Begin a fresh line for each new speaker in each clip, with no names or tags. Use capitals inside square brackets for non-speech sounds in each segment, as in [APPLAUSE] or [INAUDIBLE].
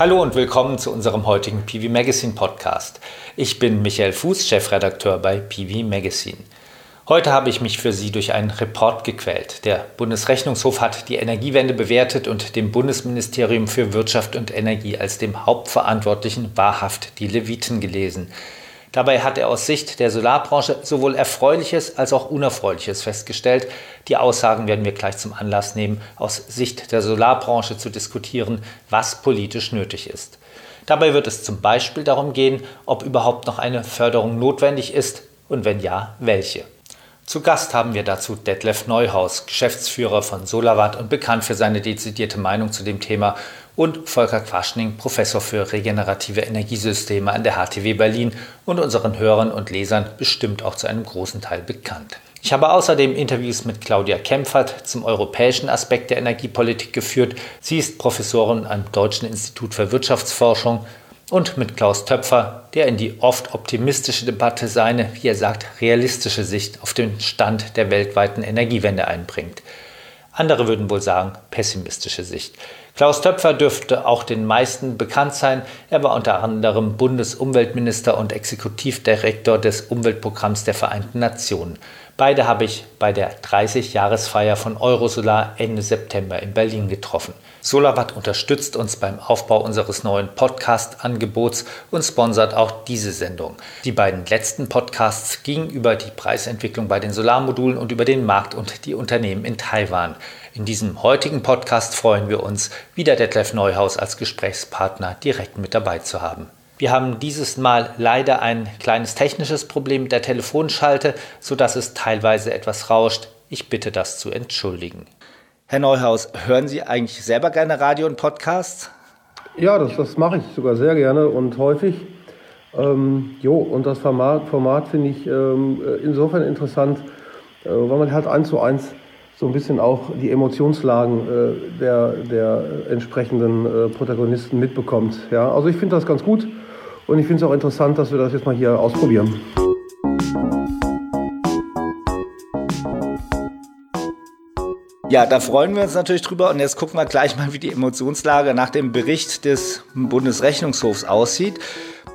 Hallo und willkommen zu unserem heutigen PV Magazine Podcast. Ich bin Michael Fuß, Chefredakteur bei PV Magazine. Heute habe ich mich für Sie durch einen Report gequält. Der Bundesrechnungshof hat die Energiewende bewertet und dem Bundesministerium für Wirtschaft und Energie als dem Hauptverantwortlichen wahrhaft die Leviten gelesen. Dabei hat er aus Sicht der Solarbranche sowohl Erfreuliches als auch Unerfreuliches festgestellt. Die Aussagen werden wir gleich zum Anlass nehmen, aus Sicht der Solarbranche zu diskutieren, was politisch nötig ist. Dabei wird es zum Beispiel darum gehen, ob überhaupt noch eine Förderung notwendig ist und wenn ja, welche. Zu Gast haben wir dazu Detlef Neuhaus, Geschäftsführer von Solawatt und bekannt für seine dezidierte Meinung zu dem Thema und Volker Quaschning, Professor für regenerative Energiesysteme an der HTW Berlin und unseren Hörern und Lesern bestimmt auch zu einem großen Teil bekannt. Ich habe außerdem Interviews mit Claudia Kempfert zum europäischen Aspekt der Energiepolitik geführt. Sie ist Professorin am Deutschen Institut für Wirtschaftsforschung und mit Klaus Töpfer, der in die oft optimistische Debatte seine, wie er sagt, realistische Sicht auf den Stand der weltweiten Energiewende einbringt. Andere würden wohl sagen pessimistische Sicht. Klaus Töpfer dürfte auch den meisten bekannt sein. Er war unter anderem Bundesumweltminister und Exekutivdirektor des Umweltprogramms der Vereinten Nationen. Beide habe ich bei der 30-Jahresfeier von Eurosolar Ende September in Berlin getroffen. Solarwatt unterstützt uns beim Aufbau unseres neuen Podcast-Angebots und sponsert auch diese Sendung. Die beiden letzten Podcasts gingen über die Preisentwicklung bei den Solarmodulen und über den Markt und die Unternehmen in Taiwan. In diesem heutigen Podcast freuen wir uns, wieder Detlef Neuhaus als Gesprächspartner direkt mit dabei zu haben. Wir haben dieses Mal leider ein kleines technisches Problem mit der Telefonschalte, sodass es teilweise etwas rauscht. Ich bitte das zu entschuldigen. Herr Neuhaus, hören Sie eigentlich selber gerne Radio und Podcasts?
Ja, das, das mache ich sogar sehr gerne und häufig. Ähm, jo, und das Format, Format finde ich ähm, insofern interessant, äh, weil man halt eins zu eins so ein bisschen auch die Emotionslagen äh, der, der entsprechenden äh, Protagonisten mitbekommt. Ja, also ich finde das ganz gut. Und ich finde es auch interessant, dass wir das jetzt mal hier ausprobieren.
Ja, da freuen wir uns natürlich drüber. Und jetzt gucken wir gleich mal, wie die Emotionslage nach dem Bericht des Bundesrechnungshofs aussieht.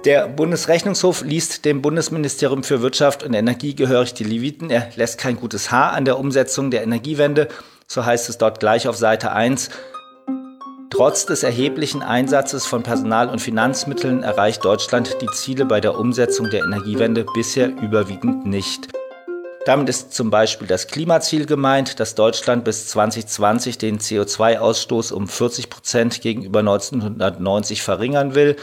Der Bundesrechnungshof liest dem Bundesministerium für Wirtschaft und Energie gehörig die Leviten. Er lässt kein gutes Haar an der Umsetzung der Energiewende. So heißt es dort gleich auf Seite 1. Trotz des erheblichen Einsatzes von Personal- und Finanzmitteln erreicht Deutschland die Ziele bei der Umsetzung der Energiewende bisher überwiegend nicht. Damit ist zum Beispiel das Klimaziel gemeint, dass Deutschland bis 2020 den CO2-Ausstoß um 40 Prozent gegenüber 1990 verringern will.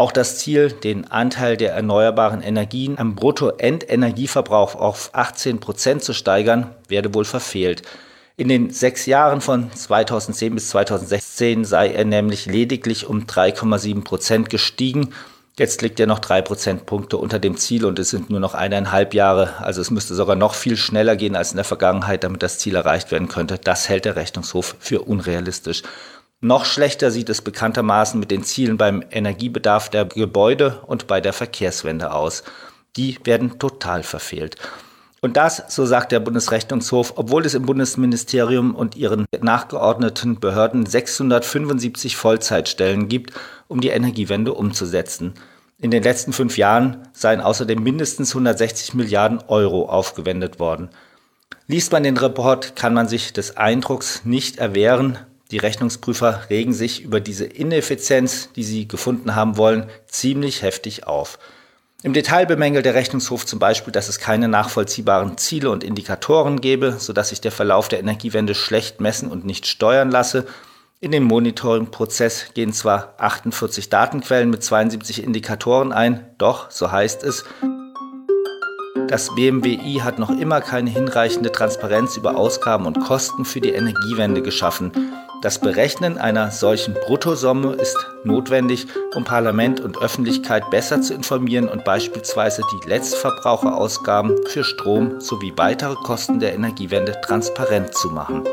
Auch das Ziel, den Anteil der erneuerbaren Energien am Bruttoendenergieverbrauch auf 18 Prozent zu steigern, werde wohl verfehlt. In den sechs Jahren von 2010 bis 2016 sei er nämlich lediglich um 3,7 Prozent gestiegen. Jetzt liegt er noch drei Prozentpunkte unter dem Ziel und es sind nur noch eineinhalb Jahre. Also es müsste sogar noch viel schneller gehen als in der Vergangenheit, damit das Ziel erreicht werden könnte. Das hält der Rechnungshof für unrealistisch. Noch schlechter sieht es bekanntermaßen mit den Zielen beim Energiebedarf der Gebäude und bei der Verkehrswende aus. Die werden total verfehlt. Und das, so sagt der Bundesrechnungshof, obwohl es im Bundesministerium und ihren nachgeordneten Behörden 675 Vollzeitstellen gibt, um die Energiewende umzusetzen. In den letzten fünf Jahren seien außerdem mindestens 160 Milliarden Euro aufgewendet worden. Liest man den Report, kann man sich des Eindrucks nicht erwehren, die Rechnungsprüfer regen sich über diese Ineffizienz, die sie gefunden haben wollen, ziemlich heftig auf. Im Detail bemängelt der Rechnungshof zum Beispiel, dass es keine nachvollziehbaren Ziele und Indikatoren gebe, sodass sich der Verlauf der Energiewende schlecht messen und nicht steuern lasse. In den Monitoring-Prozess gehen zwar 48 Datenquellen mit 72 Indikatoren ein, doch, so heißt es, das BMWI hat noch immer keine hinreichende Transparenz über Ausgaben und Kosten für die Energiewende geschaffen. Das Berechnen einer solchen Bruttosumme ist notwendig, um Parlament und Öffentlichkeit besser zu informieren und beispielsweise die Letztverbraucherausgaben für Strom sowie weitere Kosten der Energiewende transparent zu machen.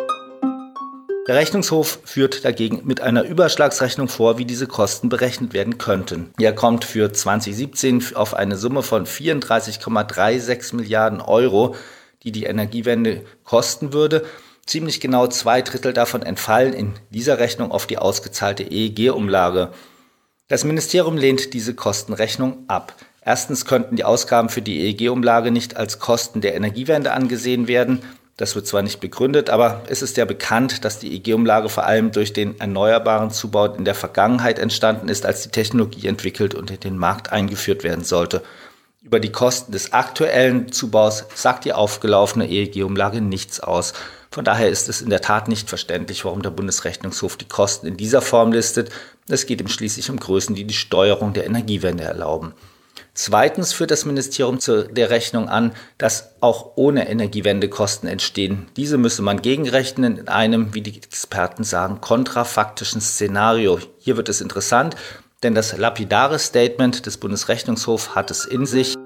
Der Rechnungshof führt dagegen mit einer Überschlagsrechnung vor, wie diese Kosten berechnet werden könnten. Er kommt für 2017 auf eine Summe von 34,36 Milliarden Euro, die die Energiewende kosten würde. Ziemlich genau zwei Drittel davon entfallen in dieser Rechnung auf die ausgezahlte EEG-Umlage. Das Ministerium lehnt diese Kostenrechnung ab. Erstens könnten die Ausgaben für die EEG-Umlage nicht als Kosten der Energiewende angesehen werden. Das wird zwar nicht begründet, aber es ist ja bekannt, dass die EEG-Umlage vor allem durch den erneuerbaren Zubau in der Vergangenheit entstanden ist, als die Technologie entwickelt und in den Markt eingeführt werden sollte. Über die Kosten des aktuellen Zubaus sagt die aufgelaufene EEG-Umlage nichts aus. Von daher ist es in der Tat nicht verständlich, warum der Bundesrechnungshof die Kosten in dieser Form listet. Es geht ihm schließlich um Größen, die die Steuerung der Energiewende erlauben. Zweitens führt das Ministerium zu der Rechnung an, dass auch ohne Energiewende Kosten entstehen. Diese müsse man gegenrechnen in einem, wie die Experten sagen, kontrafaktischen Szenario. Hier wird es interessant, denn das lapidare Statement des Bundesrechnungshofs hat es in sich.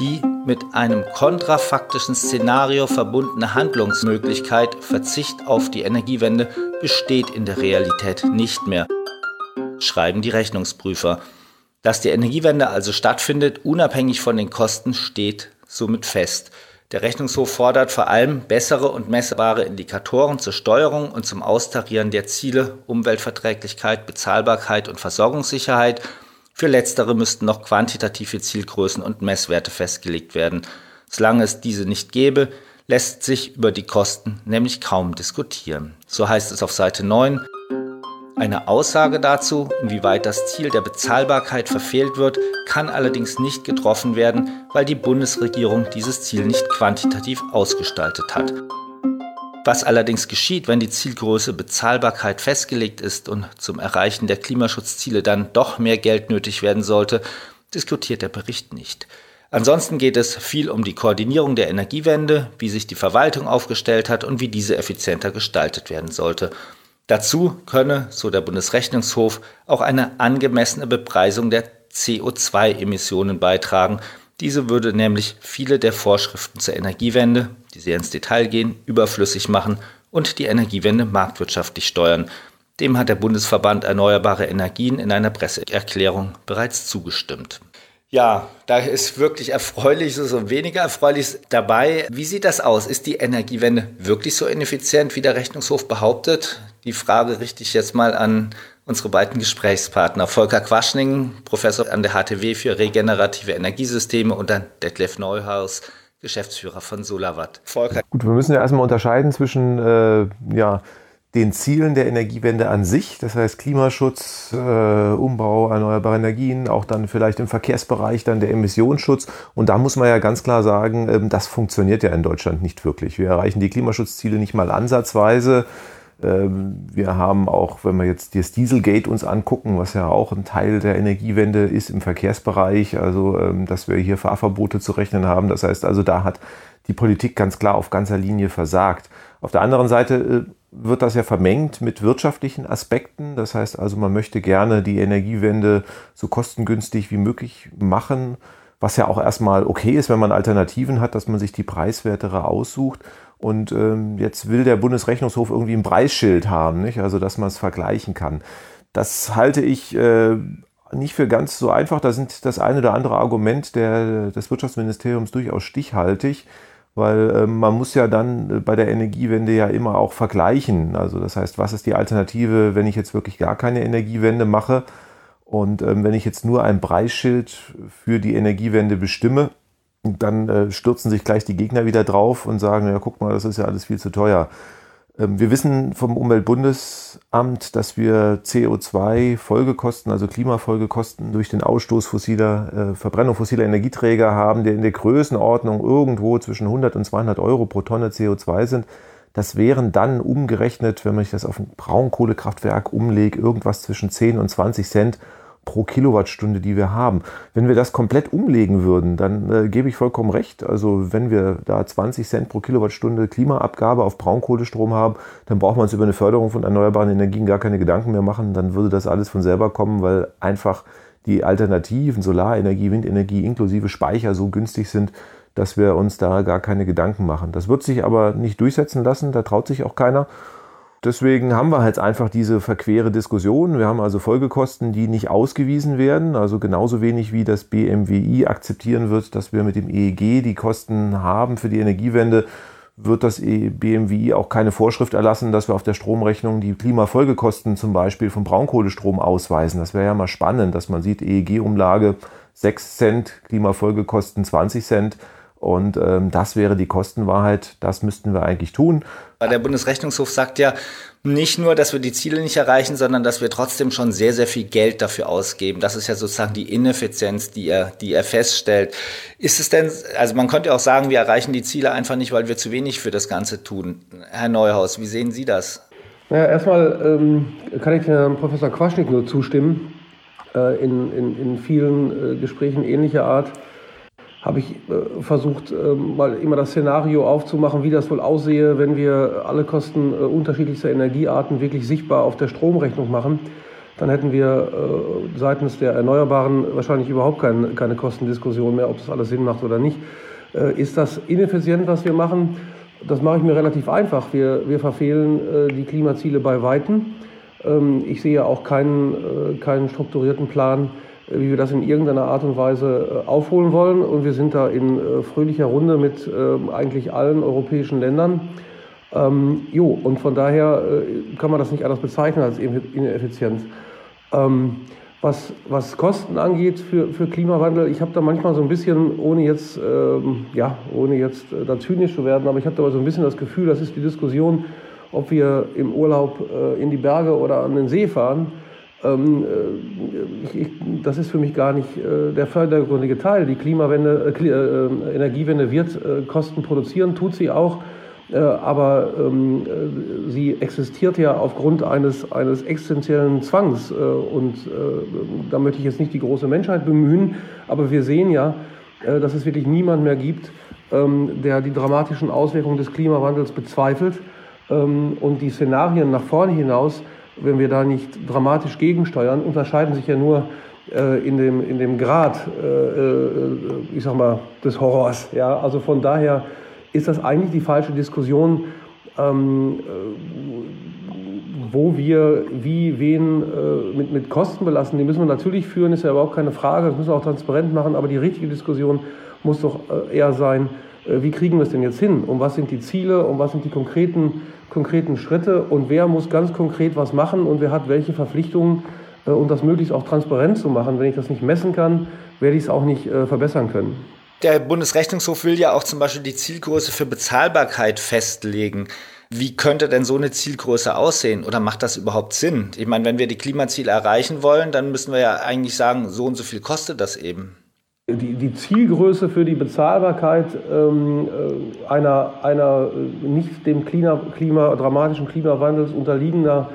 Die mit einem kontrafaktischen Szenario verbundene Handlungsmöglichkeit Verzicht auf die Energiewende besteht in der Realität nicht mehr, schreiben die Rechnungsprüfer. Dass die Energiewende also stattfindet, unabhängig von den Kosten, steht somit fest. Der Rechnungshof fordert vor allem bessere und messbare Indikatoren zur Steuerung und zum Austarieren der Ziele Umweltverträglichkeit, Bezahlbarkeit und Versorgungssicherheit. Für letztere müssten noch quantitative Zielgrößen und Messwerte festgelegt werden. Solange es diese nicht gäbe, lässt sich über die Kosten nämlich kaum diskutieren. So heißt es auf Seite 9. Eine Aussage dazu, inwieweit das Ziel der Bezahlbarkeit verfehlt wird, kann allerdings nicht getroffen werden, weil die Bundesregierung dieses Ziel nicht quantitativ ausgestaltet hat. Was allerdings geschieht, wenn die Zielgröße Bezahlbarkeit festgelegt ist und zum Erreichen der Klimaschutzziele dann doch mehr Geld nötig werden sollte, diskutiert der Bericht nicht. Ansonsten geht es viel um die Koordinierung der Energiewende, wie sich die Verwaltung aufgestellt hat und wie diese effizienter gestaltet werden sollte. Dazu könne, so der Bundesrechnungshof, auch eine angemessene Bepreisung der CO2-Emissionen beitragen. Diese würde nämlich viele der Vorschriften zur Energiewende, die sehr ins Detail gehen, überflüssig machen und die Energiewende marktwirtschaftlich steuern. Dem hat der Bundesverband Erneuerbare Energien in einer Presseerklärung bereits zugestimmt. Ja, da ist wirklich Erfreuliches und weniger Erfreuliches dabei. Wie sieht das aus? Ist die Energiewende wirklich so ineffizient, wie der Rechnungshof behauptet? Die Frage richte ich jetzt mal an unsere beiden Gesprächspartner. Volker Quaschning, Professor an der HTW für regenerative Energiesysteme und dann Detlef Neuhaus, Geschäftsführer von Solarwatt.
Volker. Gut, wir müssen ja erstmal unterscheiden zwischen äh, ja, den Zielen der Energiewende an sich, das heißt Klimaschutz, äh, Umbau erneuerbare Energien, auch dann vielleicht im Verkehrsbereich dann der Emissionsschutz. Und da muss man ja ganz klar sagen, ähm, das funktioniert ja in Deutschland nicht wirklich. Wir erreichen die Klimaschutzziele nicht mal ansatzweise. Ähm, wir haben auch, wenn wir jetzt das Dieselgate uns angucken, was ja auch ein Teil der Energiewende ist im Verkehrsbereich, also ähm, dass wir hier Fahrverbote zu rechnen haben. Das heißt also, da hat die Politik ganz klar auf ganzer Linie versagt. Auf der anderen Seite äh, wird das ja vermengt mit wirtschaftlichen Aspekten. Das heißt also, man möchte gerne die Energiewende so kostengünstig wie möglich machen, was ja auch erstmal okay ist, wenn man Alternativen hat, dass man sich die preiswertere aussucht. Und ähm, jetzt will der Bundesrechnungshof irgendwie ein Preisschild haben, nicht? also dass man es vergleichen kann. Das halte ich äh, nicht für ganz so einfach. Da sind das eine oder andere Argument der, des Wirtschaftsministeriums durchaus stichhaltig weil äh, man muss ja dann äh, bei der Energiewende ja immer auch vergleichen. Also das heißt, was ist die Alternative, wenn ich jetzt wirklich gar keine Energiewende mache und ähm, wenn ich jetzt nur ein Preisschild für die Energiewende bestimme, dann äh, stürzen sich gleich die Gegner wieder drauf und sagen, ja guck mal, das ist ja alles viel zu teuer. Ähm, wir wissen vom Umweltbundesamt, dass wir CO2-Folgekosten, also Klimafolgekosten durch den Ausstoß fossiler, äh, Verbrennung fossiler Energieträger haben, der in der Größenordnung irgendwo zwischen 100 und 200 Euro pro Tonne CO2 sind. Das wären dann umgerechnet, wenn man sich das auf ein Braunkohlekraftwerk umlegt, irgendwas zwischen 10 und 20 Cent pro Kilowattstunde, die wir haben. Wenn wir das komplett umlegen würden, dann äh, gebe ich vollkommen recht. Also wenn wir da 20 Cent pro Kilowattstunde Klimaabgabe auf Braunkohlestrom haben, dann braucht man uns über eine Förderung von erneuerbaren Energien gar keine Gedanken mehr machen. Dann würde das alles von selber kommen, weil einfach die Alternativen, Solarenergie, Windenergie inklusive Speicher so günstig sind, dass wir uns da gar keine Gedanken machen. Das wird sich aber nicht durchsetzen lassen, da traut sich auch keiner. Deswegen haben wir halt einfach diese verquere Diskussion. Wir haben also Folgekosten, die nicht ausgewiesen werden. Also genauso wenig wie das BMWI akzeptieren wird, dass wir mit dem EEG die Kosten haben für die Energiewende, wird das e BMWI auch keine Vorschrift erlassen, dass wir auf der Stromrechnung die Klimafolgekosten zum Beispiel vom Braunkohlestrom ausweisen. Das wäre ja mal spannend, dass man sieht, EEG-Umlage 6 Cent, Klimafolgekosten 20 Cent. Und ähm, das wäre die Kostenwahrheit. Das müssten wir eigentlich tun.
Der Bundesrechnungshof sagt ja nicht nur, dass wir die Ziele nicht erreichen, sondern dass wir trotzdem schon sehr, sehr viel Geld dafür ausgeben. Das ist ja sozusagen die Ineffizienz, die er, die er feststellt. Ist es denn, also man könnte auch sagen, wir erreichen die Ziele einfach nicht, weil wir zu wenig für das Ganze tun. Herr Neuhaus, wie sehen Sie das?
Naja, erstmal ähm, kann ich Herrn Professor Quaschnik nur zustimmen. Äh, in, in, in vielen äh, Gesprächen ähnlicher Art habe ich äh, versucht, äh, mal immer das Szenario aufzumachen, wie das wohl aussehe, wenn wir alle Kosten äh, unterschiedlichster Energiearten wirklich sichtbar auf der Stromrechnung machen. Dann hätten wir äh, seitens der Erneuerbaren wahrscheinlich überhaupt kein, keine Kostendiskussion mehr, ob das alles Sinn macht oder nicht. Äh, ist das ineffizient, was wir machen? Das mache ich mir relativ einfach. Wir, wir verfehlen äh, die Klimaziele bei Weitem. Ähm, ich sehe auch keinen, keinen strukturierten Plan, wie wir das in irgendeiner Art und Weise äh, aufholen wollen. Und wir sind da in äh, fröhlicher Runde mit ähm, eigentlich allen europäischen Ländern. Ähm, jo, und von daher äh, kann man das nicht anders bezeichnen als ineffizient. Ähm, was, was Kosten angeht für, für Klimawandel, ich habe da manchmal so ein bisschen, ohne jetzt, ähm, ja, ohne jetzt da zynisch zu werden, aber ich habe da so ein bisschen das Gefühl, das ist die Diskussion, ob wir im Urlaub äh, in die Berge oder an den See fahren. Ähm, äh, das ist für mich gar nicht äh, der vordergründige Teil. Die Klimawende, äh, äh, Energiewende wird Kosten produzieren, tut sie auch, aber ähm, sie existiert ja aufgrund eines, eines existenziellen Zwangs. und da möchte ich jetzt nicht die große Menschheit bemühen, aber wir sehen ja, dass es wirklich niemand mehr gibt, ähm, der die dramatischen Auswirkungen des Klimawandels bezweifelt und die Szenarien nach vorne hinaus wenn wir da nicht dramatisch gegensteuern, unterscheiden sich ja nur äh, in, dem, in dem Grad, äh, äh, ich sag mal, des Horrors. Ja? Also von daher ist das eigentlich die falsche Diskussion, ähm, äh, wo wir wie wen äh, mit, mit Kosten belassen. Die müssen wir natürlich führen, ist ja überhaupt keine Frage, das müssen wir auch transparent machen, aber die richtige Diskussion muss doch äh, eher sein, wie kriegen wir es denn jetzt hin? Und was sind die Ziele und was sind die konkreten konkreten Schritte und wer muss ganz konkret was machen und wer hat welche Verpflichtungen äh, und das möglichst auch transparent zu machen. Wenn ich das nicht messen kann, werde ich es auch nicht äh, verbessern können.
Der Bundesrechnungshof will ja auch zum Beispiel die Zielgröße für Bezahlbarkeit festlegen. Wie könnte denn so eine Zielgröße aussehen oder macht das überhaupt Sinn? Ich meine, wenn wir die Klimaziele erreichen wollen, dann müssen wir ja eigentlich sagen, so und so viel kostet das eben.
Die, die Zielgröße für die Bezahlbarkeit ähm, äh, einer, einer äh, nicht dem Klima, Klima, dramatischen Klimawandels unterliegender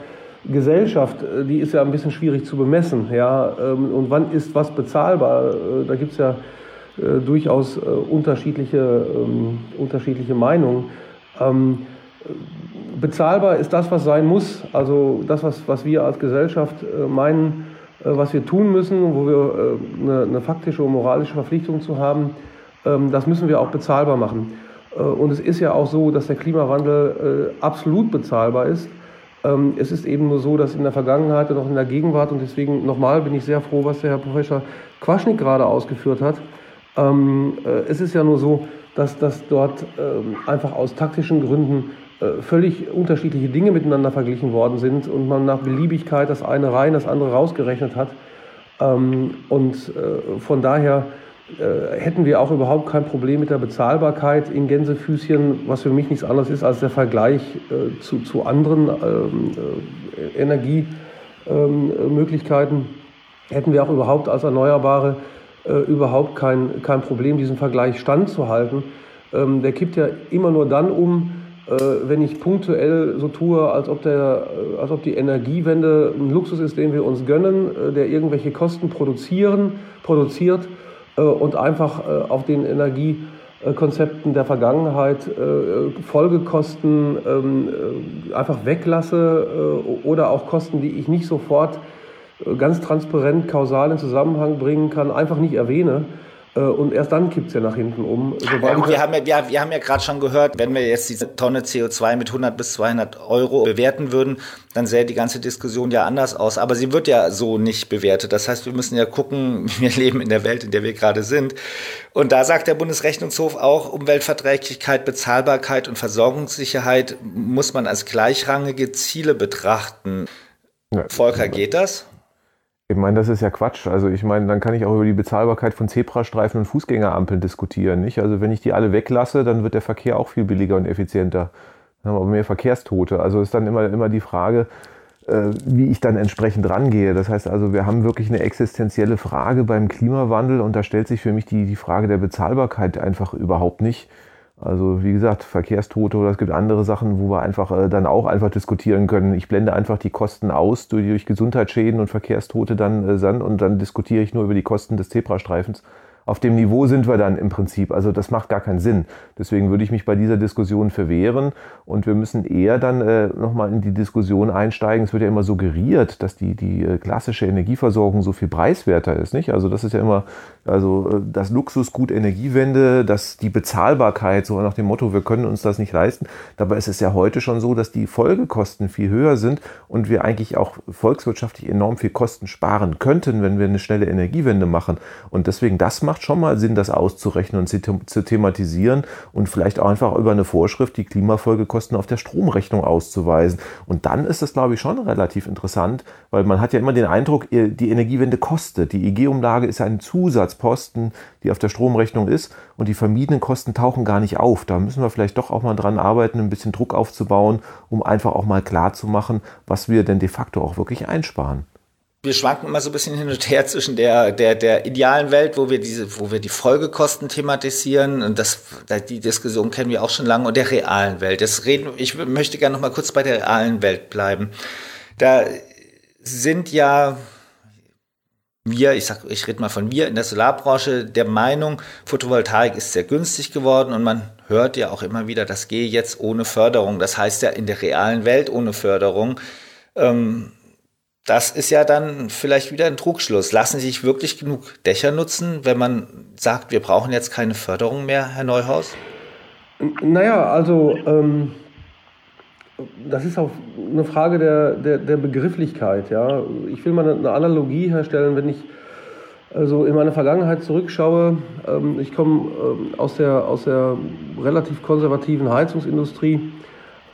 Gesellschaft, äh, die ist ja ein bisschen schwierig zu bemessen. Ja? Ähm, und wann ist was bezahlbar? Da gibt es ja durchaus unterschiedliche, ähm, unterschiedliche Meinungen. Ähm, bezahlbar ist das, was sein muss, also das, was, was wir als Gesellschaft meinen, was wir tun müssen, wo wir äh, eine, eine faktische und moralische Verpflichtung zu haben, ähm, das müssen wir auch bezahlbar machen. Äh, und es ist ja auch so, dass der Klimawandel absolut bezahlbar ist. Ähm, es ist eben nur so, dass in der Vergangenheit und auch in der Gegenwart, und deswegen nochmal bin ich sehr froh, was der Herr Professor Quaschnik gerade ausgeführt hat. Ähm, es ist ja nur so, dass das dort einfach aus taktischen Gründen äh, völlig unterschiedliche Dinge miteinander verglichen worden sind und man nach Beliebigkeit das eine rein, das andere rausgerechnet hat. Ähm, und äh, von daher äh, hätten wir auch überhaupt kein Problem mit der Bezahlbarkeit in Gänsefüßchen, was für mich nichts anderes ist als der Vergleich zu, zu anderen ähm, Energiemöglichkeiten. Hätten wir auch überhaupt als Erneuerbare überhaupt kein, kein Problem, diesen Vergleich standzuhalten. Ähm, der kippt ja immer nur dann um, äh, wenn ich punktuell so tue, als ob, der, äh, als ob die Energiewende ein Luxus ist, den wir uns gönnen, äh, der irgendwelche Kosten produzieren, produziert und einfach auf den Energiekonzepten der Vergangenheit Folgekosten ähm, einfach weglasse oder auch Kosten, die ich nicht sofort ganz transparent kausal in Zusammenhang bringen kann, einfach nicht erwähne. Äh, und erst dann kippt es ja nach hinten um.
Ja, wir, haben ja, wir, wir haben ja gerade schon gehört, wenn wir jetzt diese Tonne CO2 mit 100 bis 200 Euro bewerten würden, dann sähe die ganze Diskussion ja anders aus. Aber sie wird ja so nicht bewertet. Das heißt, wir müssen ja gucken, [LAUGHS] wir leben in der Welt, in der wir gerade sind. Und da sagt der Bundesrechnungshof auch, Umweltverträglichkeit, Bezahlbarkeit und Versorgungssicherheit muss man als gleichrangige Ziele betrachten. Ja, Volker, geht das?
Ich meine, das ist ja Quatsch. Also ich meine, dann kann ich auch über die Bezahlbarkeit von Zebrastreifen und Fußgängerampeln diskutieren. Nicht? Also wenn ich die alle weglasse, dann wird der Verkehr auch viel billiger und effizienter. Dann haben wir mehr Verkehrstote. Also ist dann immer, immer die Frage, äh, wie ich dann entsprechend rangehe. Das heißt also, wir haben wirklich eine existenzielle Frage beim Klimawandel und da stellt sich für mich die, die Frage der Bezahlbarkeit einfach überhaupt nicht. Also wie gesagt, Verkehrstote oder es gibt andere Sachen, wo wir einfach äh, dann auch einfach diskutieren können. Ich blende einfach die Kosten aus durch, durch Gesundheitsschäden und Verkehrstote dann äh, und dann diskutiere ich nur über die Kosten des Zebrastreifens auf dem Niveau sind wir dann im Prinzip. Also das macht gar keinen Sinn. Deswegen würde ich mich bei dieser Diskussion verwehren und wir müssen eher dann äh, nochmal in die Diskussion einsteigen. Es wird ja immer suggeriert, dass die, die äh, klassische Energieversorgung so viel preiswerter ist. Nicht? Also das ist ja immer also äh, das Luxusgut Energiewende, dass die Bezahlbarkeit, so nach dem Motto, wir können uns das nicht leisten. Dabei ist es ja heute schon so, dass die Folgekosten viel höher sind und wir eigentlich auch volkswirtschaftlich enorm viel Kosten sparen könnten, wenn wir eine schnelle Energiewende machen. Und deswegen, das macht schon mal Sinn, das auszurechnen und zu thematisieren und vielleicht auch einfach über eine Vorschrift die Klimafolgekosten auf der Stromrechnung auszuweisen. Und dann ist das, glaube ich, schon relativ interessant, weil man hat ja immer den Eindruck, die Energiewende kostet. Die EG-Umlage ist ein Zusatzposten, die auf der Stromrechnung ist und die vermiedenen Kosten tauchen gar nicht auf. Da müssen wir vielleicht doch auch mal dran arbeiten, ein bisschen Druck aufzubauen, um einfach auch mal klar zu machen, was wir denn de facto auch wirklich einsparen
wir schwanken immer so ein bisschen hin und her zwischen der, der, der idealen Welt, wo wir diese, wo wir die Folgekosten thematisieren und das, die Diskussion kennen wir auch schon lange und der realen Welt. Das reden, ich möchte gerne noch mal kurz bei der realen Welt bleiben. Da sind ja wir, ich sag, ich rede mal von wir in der Solarbranche, der Meinung, Photovoltaik ist sehr günstig geworden und man hört ja auch immer wieder, das gehe jetzt ohne Förderung. Das heißt ja in der realen Welt ohne Förderung. Ähm, das ist ja dann vielleicht wieder ein Trugschluss. Lassen sich wirklich genug Dächer nutzen, wenn man sagt, wir brauchen jetzt keine Förderung mehr, Herr Neuhaus?
Naja, also ähm, das ist auch eine Frage der, der, der Begrifflichkeit. Ja. Ich will mal eine Analogie herstellen, wenn ich also in meine Vergangenheit zurückschaue. Ähm, ich komme ähm, aus, der, aus der relativ konservativen Heizungsindustrie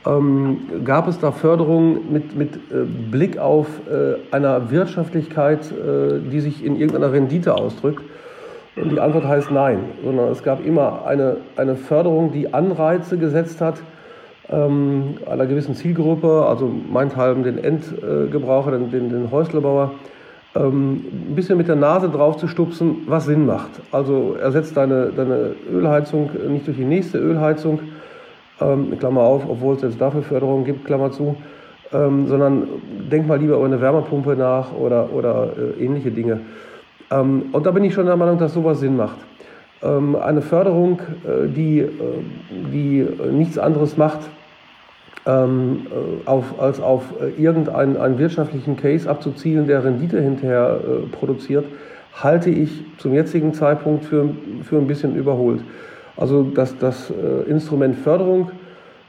ähm, gab es da Förderungen mit, mit äh, Blick auf äh, einer Wirtschaftlichkeit, äh, die sich in irgendeiner Rendite ausdrückt? Und die Antwort heißt nein, sondern es gab immer eine, eine Förderung, die Anreize gesetzt hat, ähm, einer gewissen Zielgruppe, also meinethalben den Endgebraucher, den, den, den Häuslebauer, ähm, ein bisschen mit der Nase drauf zu stupsen, was Sinn macht. Also ersetzt deine, deine Ölheizung nicht durch die nächste Ölheizung, ähm, Klammer auf, obwohl es jetzt dafür Förderung gibt, Klammer zu, ähm, sondern denk mal lieber über eine Wärmepumpe nach oder, oder äh, ähnliche Dinge. Ähm, und da bin ich schon der Meinung, dass sowas Sinn macht. Ähm, eine Förderung, äh, die, äh, die nichts anderes macht, ähm, äh, auf, als auf äh, irgendeinen wirtschaftlichen Case abzuzielen, der Rendite hinterher äh, produziert, halte ich zum jetzigen Zeitpunkt für, für ein bisschen überholt. Also das, das äh, Instrument Förderung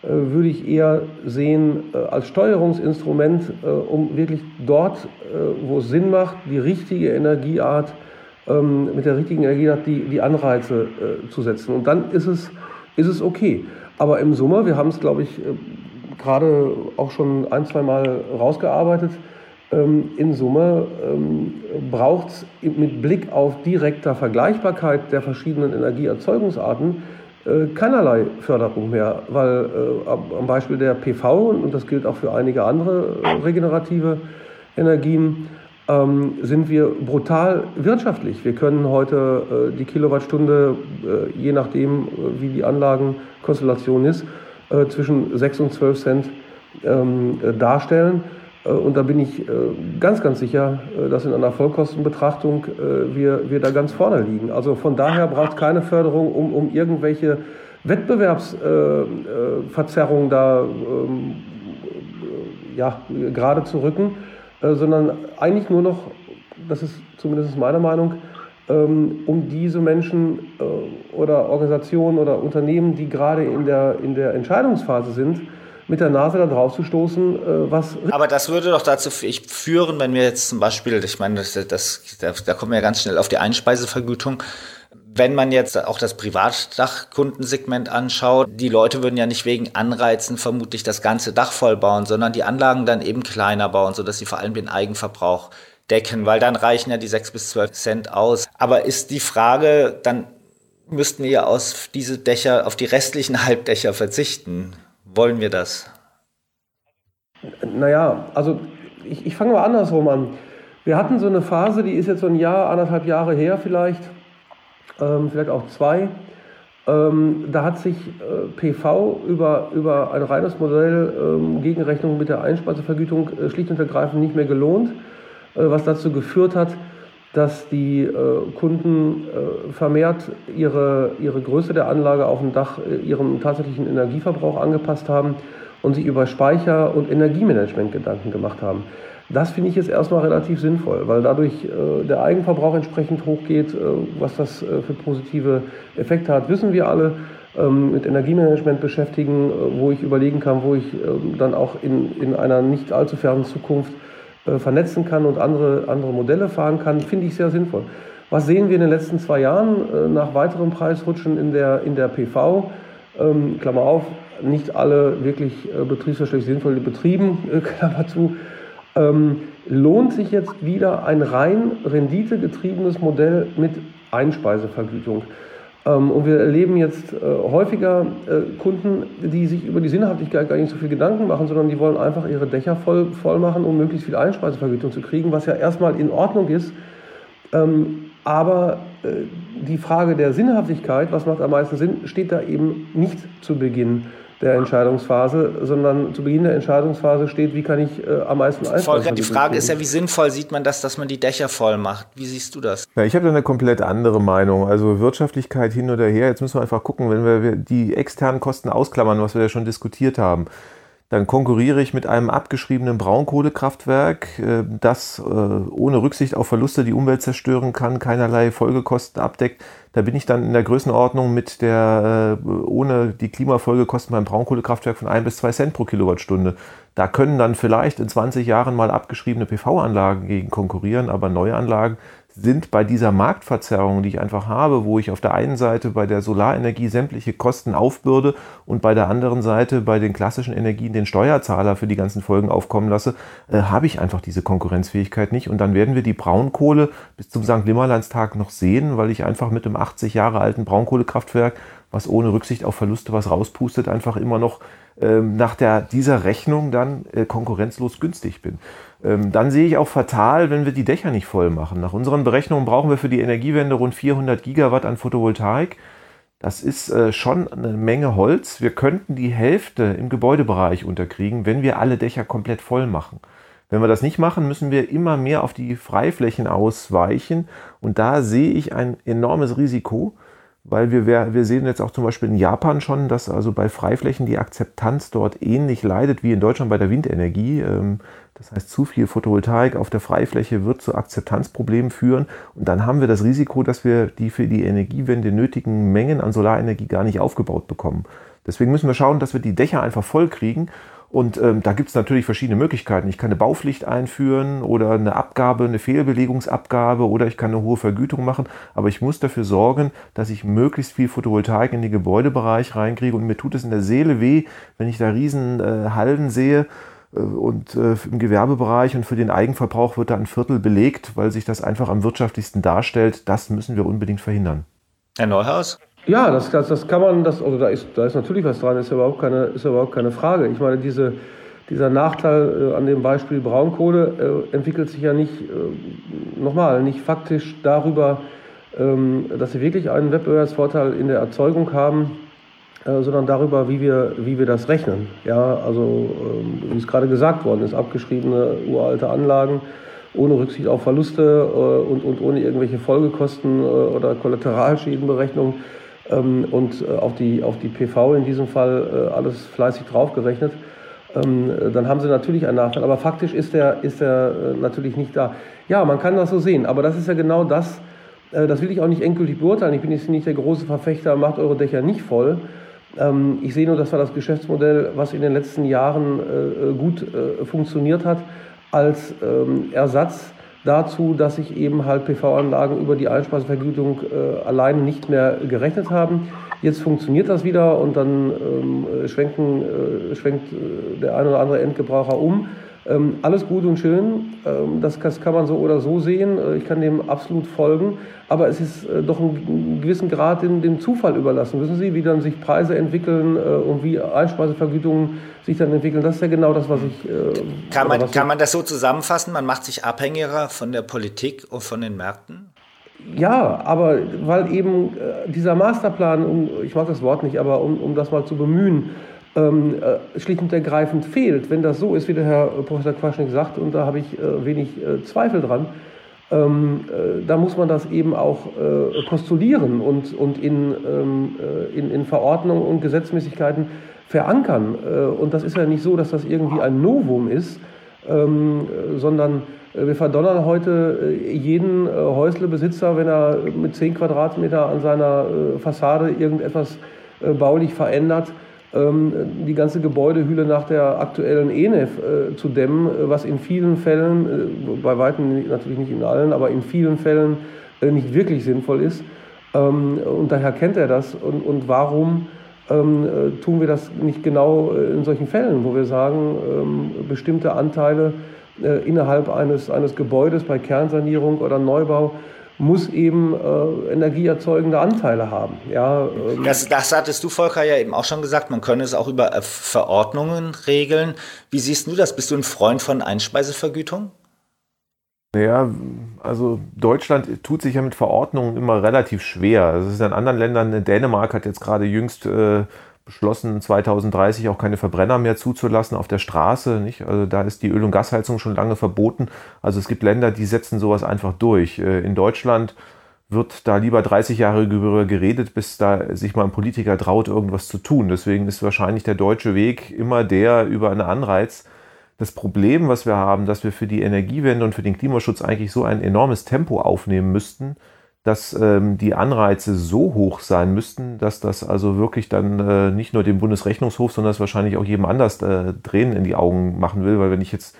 äh, würde ich eher sehen äh, als Steuerungsinstrument, um wirklich dort, wo es Sinn macht, die richtige Energieart, ähm, mit der richtigen Energieart die, die Anreize zu setzen. Und dann ist es, ist es okay. Aber im Sommer, wir haben es, glaube ich, gerade auch schon ein, zwei Mal rausgearbeitet, ähm, in Summe ähm, braucht es mit Blick auf direkter Vergleichbarkeit der verschiedenen Energieerzeugungsarten äh, keinerlei Förderung mehr, weil äh, am Beispiel der PV, und das gilt auch für einige andere äh, regenerative Energien, ähm, sind wir brutal wirtschaftlich. Wir können heute die Kilowattstunde, je nachdem, wie die Anlagenkonstellation ist, zwischen 6 und 12 Cent darstellen. Äh, und da bin ich äh, ganz, ganz sicher, äh, dass in einer Vollkostenbetrachtung wir, wir da ganz vorne liegen. Also von daher braucht es keine Förderung, um, um irgendwelche Wettbewerbsverzerrungen da ähm, ja, gerade zu rücken, sondern eigentlich nur noch, das ist zumindest meine Meinung, ähm, um diese Menschen äh, oder Organisationen oder Unternehmen, die gerade in der, in der Entscheidungsphase sind, mit der Nase da drauf zu stoßen, äh, was.
Aber das würde doch dazu führen, wenn wir jetzt zum Beispiel, ich meine, das, das, da kommen wir ja ganz schnell auf die Einspeisevergütung. Wenn man jetzt auch das Privatdachkundensegment anschaut, die Leute würden ja nicht wegen Anreizen vermutlich das ganze Dach voll bauen, sondern die Anlagen dann eben kleiner bauen, sodass sie vor allem den Eigenverbrauch decken, weil dann reichen ja die 6 bis 12 Cent aus. Aber ist die Frage, dann müssten wir ja aus diese Dächer, auf die restlichen [LAUGHS] Halbdächer verzichten. Wollen wir das?
Naja, also ich, ich fange mal andersrum an. Wir hatten so eine Phase, die ist jetzt so ein Jahr, anderthalb Jahre her vielleicht, ähm, vielleicht auch zwei. Ähm, da hat sich äh, PV über, über ein reines Modell ähm, Gegenrechnung mit der Einspeisevergütung äh, schlicht und ergreifend nicht mehr gelohnt. Äh, was dazu geführt hat, dass die äh, Kunden äh, vermehrt ihre, ihre Größe der Anlage auf dem Dach ihrem tatsächlichen Energieverbrauch angepasst haben und sich über Speicher- und Energiemanagement Gedanken gemacht haben. Das finde ich jetzt erstmal relativ sinnvoll, weil dadurch äh, der Eigenverbrauch entsprechend hochgeht. Äh, was das äh, für positive Effekte hat, wissen wir alle. Ähm, mit Energiemanagement beschäftigen, wo ich überlegen kann, wo ich ähm, dann auch in, in einer nicht allzu fernen Zukunft äh, vernetzen kann und andere, andere Modelle fahren kann, finde ich sehr sinnvoll. Was sehen wir in den letzten zwei Jahren äh, nach weiterem Preisrutschen in der, in der PV? Ähm, Klammer auf, nicht alle wirklich äh, betriebswirtschaftlich sinnvolle Betrieben, [LAUGHS] äh, Klammer zu, ähm, lohnt sich jetzt wieder ein rein renditegetriebenes Modell mit Einspeisevergütung. Ähm, und wir erleben jetzt äh, häufiger äh, Kunden, die sich über die Sinnhaftigkeit gar nicht so viel Gedanken machen, sondern die wollen einfach ihre Dächer voll, voll machen, um möglichst viel Einspeisevergütung zu kriegen, was ja erstmal in Ordnung ist. Ähm, aber äh, die Frage der Sinnhaftigkeit, was macht am meisten Sinn, steht da eben nicht zu Beginn der Entscheidungsphase, sondern zu Beginn der Entscheidungsphase steht, wie kann ich äh, am meisten
Volker, die Frage ist ja, wie sinnvoll sieht man das, dass man die Dächer voll macht? Wie siehst du das?
Ja, ich habe da eine komplett andere Meinung. Also Wirtschaftlichkeit hin oder her. Jetzt müssen wir einfach gucken, wenn wir die externen Kosten ausklammern, was wir ja schon diskutiert haben dann konkurriere ich mit einem abgeschriebenen Braunkohlekraftwerk, äh, das äh, ohne Rücksicht auf Verluste die Umwelt zerstören kann, keinerlei Folgekosten abdeckt. Da bin ich dann in der Größenordnung mit der, äh, ohne die Klimafolgekosten beim Braunkohlekraftwerk von ein bis zwei Cent pro Kilowattstunde. Da können dann vielleicht in 20 Jahren mal abgeschriebene PV-Anlagen gegen konkurrieren, aber neue Anlagen sind bei dieser Marktverzerrung, die ich einfach habe, wo ich auf der einen Seite bei der Solarenergie sämtliche Kosten aufbürde und bei der anderen Seite bei den klassischen Energien den Steuerzahler für die ganzen Folgen aufkommen lasse, äh, habe ich einfach diese Konkurrenzfähigkeit nicht. Und dann werden wir die Braunkohle bis zum St. Nimmerlandstag noch sehen, weil ich einfach mit dem 80 Jahre alten Braunkohlekraftwerk, was ohne Rücksicht auf Verluste was rauspustet, einfach immer noch ähm, nach der, dieser Rechnung dann äh, konkurrenzlos günstig bin. Ähm, dann sehe ich auch fatal, wenn wir die Dächer nicht voll machen. Nach unseren Berechnungen brauchen wir für die Energiewende rund 400 Gigawatt an Photovoltaik. Das ist äh, schon eine Menge Holz. Wir könnten die Hälfte im Gebäudebereich unterkriegen, wenn wir alle Dächer komplett voll machen. Wenn wir das nicht machen, müssen wir immer mehr auf die Freiflächen ausweichen. Und da sehe ich ein enormes Risiko, weil wir, wir sehen jetzt auch zum Beispiel in Japan schon, dass also bei Freiflächen die Akzeptanz dort ähnlich leidet wie in Deutschland bei der Windenergie. Ähm, das heißt, zu viel Photovoltaik auf der Freifläche wird zu Akzeptanzproblemen führen. Und dann haben wir das Risiko, dass wir die für die Energiewende nötigen Mengen an Solarenergie gar nicht aufgebaut bekommen. Deswegen müssen wir schauen, dass wir die Dächer einfach voll kriegen. Und ähm, da gibt es natürlich verschiedene Möglichkeiten. Ich kann eine Baupflicht einführen oder eine Abgabe, eine Fehlbelegungsabgabe oder ich kann eine hohe Vergütung machen. Aber ich muss dafür sorgen, dass ich möglichst viel Photovoltaik in den Gebäudebereich reinkriege. Und mir tut es in der Seele weh, wenn ich da riesen äh, Hallen sehe äh, und äh, im Gewerbebereich und für den Eigenverbrauch wird da ein Viertel belegt, weil sich das einfach am wirtschaftlichsten darstellt. Das müssen wir unbedingt verhindern.
Herr Neuhaus?
Ja, das, das, das kann man, das, also da ist, da ist natürlich was dran, ist überhaupt keine, ist überhaupt keine Frage. Ich meine, diese, dieser Nachteil äh, an dem Beispiel Braunkohle äh, entwickelt sich ja nicht, äh, nochmal, nicht faktisch darüber, ähm, dass sie wirklich einen Wettbewerbsvorteil in der Erzeugung haben, äh, sondern darüber, wie wir, wie wir das rechnen. Ja, also ähm, wie es gerade gesagt worden ist, abgeschriebene uralte Anlagen ohne Rücksicht auf Verluste äh, und, und ohne irgendwelche Folgekosten äh, oder Kollateralschädenberechnung ähm, und auf, die, auf die PV in diesem Fall alles fleißig draufgerechnet. Ähm, dann haben sie natürlich einen Nachteil. Aber faktisch ist der, ist der natürlich nicht da. Ja, man kann das so sehen. Aber das ist ja genau das, Äh, das will ich auch nicht endgültig beurteilen. Ich bin jetzt nicht der große Verfechter, macht eure Dächer nicht voll. Ähm, ich sehe nur, das war das Geschäftsmodell, was in den letzten Jahren äh, gut äh, funktioniert hat, als ähm, Ersatz dazu, dass sich eben halt PV-Anlagen über die Einspeisevergütung alleine nicht mehr gerechnet haben. Jetzt funktioniert das wieder und dann ähm, schwenken, schwenkt der ein oder andere Endgebraucher um. Ähm, alles gut und schön, ähm, das, das, kann man so oder so sehen. Äh, ich kann dem absolut folgen, aber es ist äh, doch einen gewissen Grad dem, dem, Zufall überlassen. Wissen Sie, wie dann sich Preise entwickeln äh, und wie Einspeisevergütungen sich dann entwickeln? Das ist ja genau das, was ich.
Äh, kann man, kann man das so zusammenfassen? Man macht sich abhängiger von der Politik und von den Märkten?
Ja, aber weil eben äh, dieser Masterplan, um, ich mag das Wort nicht, aber um, um das mal zu bemühen, ähm, äh, schlicht und ergreifend fehlt. Wenn das so ist, wie der Herr Professor Quaschnik sagt, und da habe ich äh, wenig äh, Zweifel dran, ähm, äh, da muss man das eben auch äh, postulieren und, und in, ähm, äh, in, in Verordnungen und Gesetzmäßigkeiten verankern. und das ist ja nicht so, dass das irgendwie ein Novum ist, ähm, sondern wir verdonnern heute jeden Häuslebesitzer, wenn er mit 10 Quadratmeter an seiner Fassade irgendetwas baulich verändert, die ganze Gebäudehülle nach der aktuellen ENEF äh, zu dämmen, äh, was in vielen Fällen, äh, bei weitem natürlich nicht in allen, aber in vielen Fällen nicht wirklich sinnvoll ist. Ähm, und daher kennt er das. Und, und warum ähm, tun wir das nicht genau in solchen Fällen, wo wir sagen, bestimmte Anteile innerhalb eines, eines Gebäudes bei Kernsanierung oder Neubau muss eben äh, energieerzeugende Anteile haben. Ja,
ähm. das, das hattest du, Volker, ja eben auch schon gesagt, man könne es auch über äh, Verordnungen regeln. Wie siehst du das? Bist du ein Freund von Einspeisevergütung?
Naja, also Deutschland tut sich ja mit Verordnungen immer relativ schwer. Das ist in anderen Ländern, Dänemark hat jetzt gerade jüngst äh, beschlossen, 2030 auch keine Verbrenner mehr zuzulassen auf der Straße. Nicht? Also da ist die Öl- und Gasheizung schon lange verboten. Also es gibt Länder, die setzen sowas einfach durch. Äh, in Deutschland wird da lieber 30 Jahre darüber geredet, bis da sich mal ein Politiker traut, irgendwas zu tun. Deswegen ist wahrscheinlich der deutsche Weg immer der über einen Anreiz. Das Problem, was wir haben, dass wir für die Energiewende und für den Klimaschutz eigentlich so ein enormes Tempo aufnehmen müssten, dass ähm, die Anreize so hoch sein müssten, dass das also wirklich dann äh, nicht nur dem Bundesrechnungshof, sondern das wahrscheinlich auch jedem anders äh, Tränen in die Augen machen will, weil wenn ich jetzt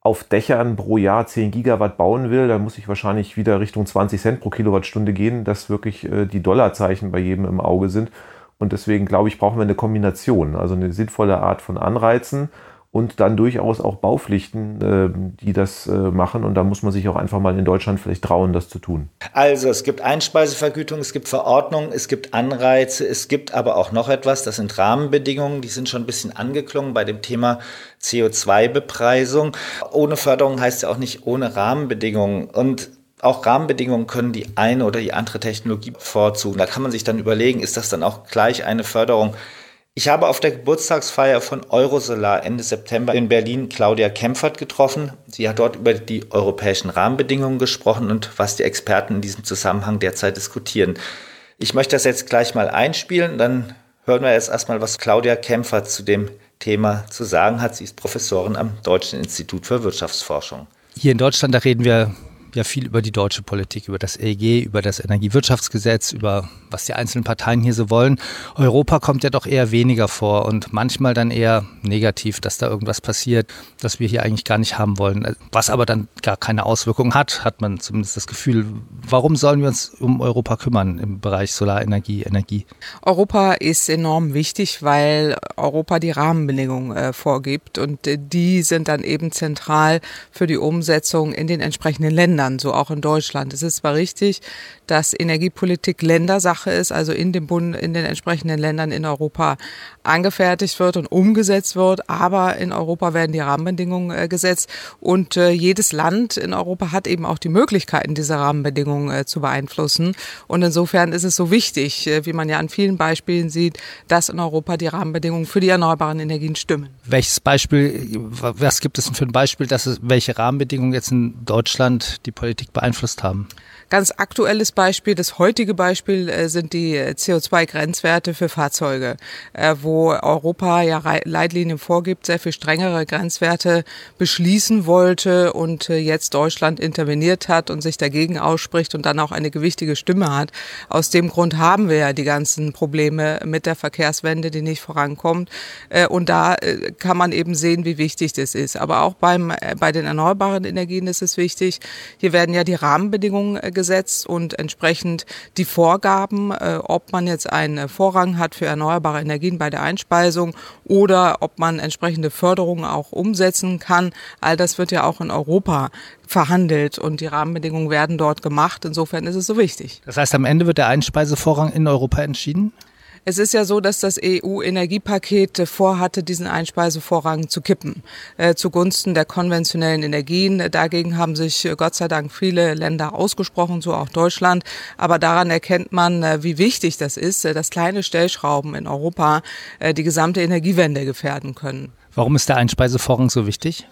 auf Dächern pro Jahr 10 Gigawatt bauen will, dann muss ich wahrscheinlich wieder Richtung 20 Cent pro Kilowattstunde gehen, dass wirklich äh, die Dollarzeichen bei jedem im Auge sind. Und deswegen glaube ich, brauchen wir eine Kombination, also eine sinnvolle Art von Anreizen und dann durchaus auch Baupflichten, äh, die das äh, machen. Und da muss man sich auch einfach mal in Deutschland vielleicht trauen, das zu tun.
Also es gibt Einspeisevergütung, es gibt Verordnungen, es gibt Anreize, es gibt aber auch noch etwas, das sind Rahmenbedingungen, die sind schon ein bisschen angeklungen bei dem Thema CO2-Bepreisung. Ohne Förderung heißt ja auch nicht ohne Rahmenbedingungen. Und auch Rahmenbedingungen können die eine oder die andere Technologie bevorzugen. Da kann man sich dann überlegen, ist das dann auch gleich eine Förderung ich habe auf der Geburtstagsfeier von Eurosolar Ende September in Berlin Claudia Kempfert getroffen. Sie hat dort über die europäischen Rahmenbedingungen gesprochen und was die Experten in diesem Zusammenhang derzeit diskutieren. Ich möchte das jetzt gleich mal einspielen, dann hören wir jetzt erstmal, was Claudia Kempfert zu dem Thema zu sagen hat. Sie ist Professorin am Deutschen Institut für Wirtschaftsforschung.
Hier in Deutschland, da reden wir ja viel über die deutsche Politik, über das EEG, über das Energiewirtschaftsgesetz, über was die einzelnen Parteien hier so wollen. Europa kommt ja doch eher weniger vor und manchmal dann eher negativ, dass da irgendwas passiert, das wir hier eigentlich gar nicht haben wollen. Was aber dann gar keine Auswirkungen hat, hat man zumindest das Gefühl. Warum sollen wir uns um Europa kümmern im Bereich Solarenergie, Energie?
Europa ist enorm wichtig, weil Europa die Rahmenbedingungen äh, vorgibt und äh, die sind dann eben zentral für die Umsetzung in den entsprechenden Ländern. Ländern, so auch in Deutschland. Es ist zwar richtig, dass Energiepolitik Ländersache ist, also in, dem Bund, in den entsprechenden Ländern in Europa angefertigt wird und umgesetzt wird, aber in Europa werden die Rahmenbedingungen äh, gesetzt und äh, jedes Land in Europa hat eben auch die Möglichkeiten, diese Rahmenbedingungen äh, zu beeinflussen. Und insofern ist es so wichtig, äh, wie man ja an vielen Beispielen sieht, dass in Europa die Rahmenbedingungen für die erneuerbaren Energien stimmen.
Welches Beispiel, was gibt es denn für ein Beispiel, dass es, welche Rahmenbedingungen jetzt in Deutschland die Politik beeinflusst haben?
Ganz aktuelles Beispiel, das heutige Beispiel äh, sind die CO2-Grenzwerte für Fahrzeuge, äh, wo Europa ja Leitlinien vorgibt, sehr viel strengere Grenzwerte beschließen wollte und äh, jetzt Deutschland interveniert hat und sich dagegen ausspricht und dann auch eine gewichtige Stimme hat. Aus dem Grund haben wir ja die ganzen Probleme mit der Verkehrswende, die nicht vorankommt. Und da kann man eben sehen, wie wichtig das ist. Aber auch beim, bei den erneuerbaren Energien ist es wichtig. Hier werden ja die Rahmenbedingungen gesetzt und entsprechend die Vorgaben, äh, ob man jetzt einen Vorrang hat für erneuerbare Energien bei der Einspeisung oder ob man entsprechende Förderungen auch umsetzen kann. All das wird ja auch in Europa verhandelt und die Rahmenbedingungen werden dort gemacht. Insofern ist es so wichtig.
Das heißt, am Ende wird der Einspeisevorrang in Europa entschieden?
Es ist ja so, dass das EU-Energiepaket vorhatte, diesen Einspeisevorrang zu kippen, äh, zugunsten der konventionellen Energien. Dagegen haben sich äh, Gott sei Dank viele Länder ausgesprochen, so auch Deutschland. Aber daran erkennt man, äh, wie wichtig das ist, äh, dass kleine Stellschrauben in Europa äh, die gesamte Energiewende gefährden können.
Warum ist der Einspeisevorrang so wichtig?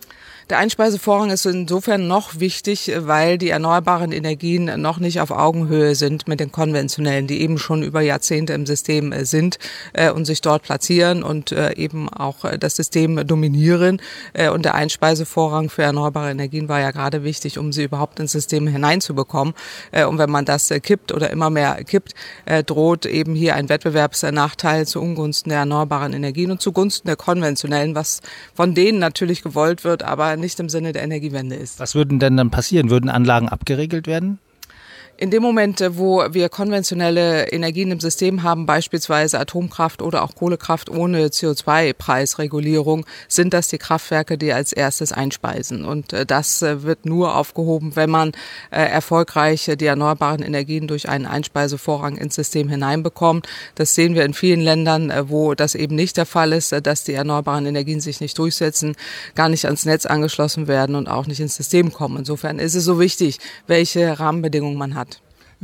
Der Einspeisevorrang ist insofern noch wichtig, weil die erneuerbaren Energien noch nicht auf Augenhöhe sind mit den konventionellen, die eben schon über Jahrzehnte im System äh, sind äh, und sich dort platzieren und äh, eben auch das System dominieren. Und der Einspeisevorrang für erneuerbare Energien war ja gerade wichtig, um sie überhaupt ins System hineinzubekommen. Und wenn man das kippt oder immer mehr kippt, droht eben hier ein Wettbewerbsnachteil zu Ungunsten der erneuerbaren Energien und zugunsten der konventionellen, was von denen natürlich gewollt wird, aber nicht im Sinne der Energiewende ist.
Was würden denn dann passieren? Würden Anlagen abgeregelt werden?
In dem Moment, äh, wo wir konventionelle Energien im System haben, beispielsweise Atomkraft oder auch Kohlekraft ohne CO2-Preisregulierung, sind das die Kraftwerke, die als erstes einspeisen. Und äh, das äh, wird nur aufgehoben, wenn man erfolgreich die erneuerbaren Energien durch einen Einspeisevorrang ins System hineinbekommt. Das sehen wir in vielen Ländern, wo das eben nicht der Fall ist, dass die erneuerbaren Energien sich nicht durchsetzen, gar nicht ans Netz angeschlossen werden und auch nicht ins System kommen. Insofern ist es so wichtig, welche Rahmenbedingungen man hat.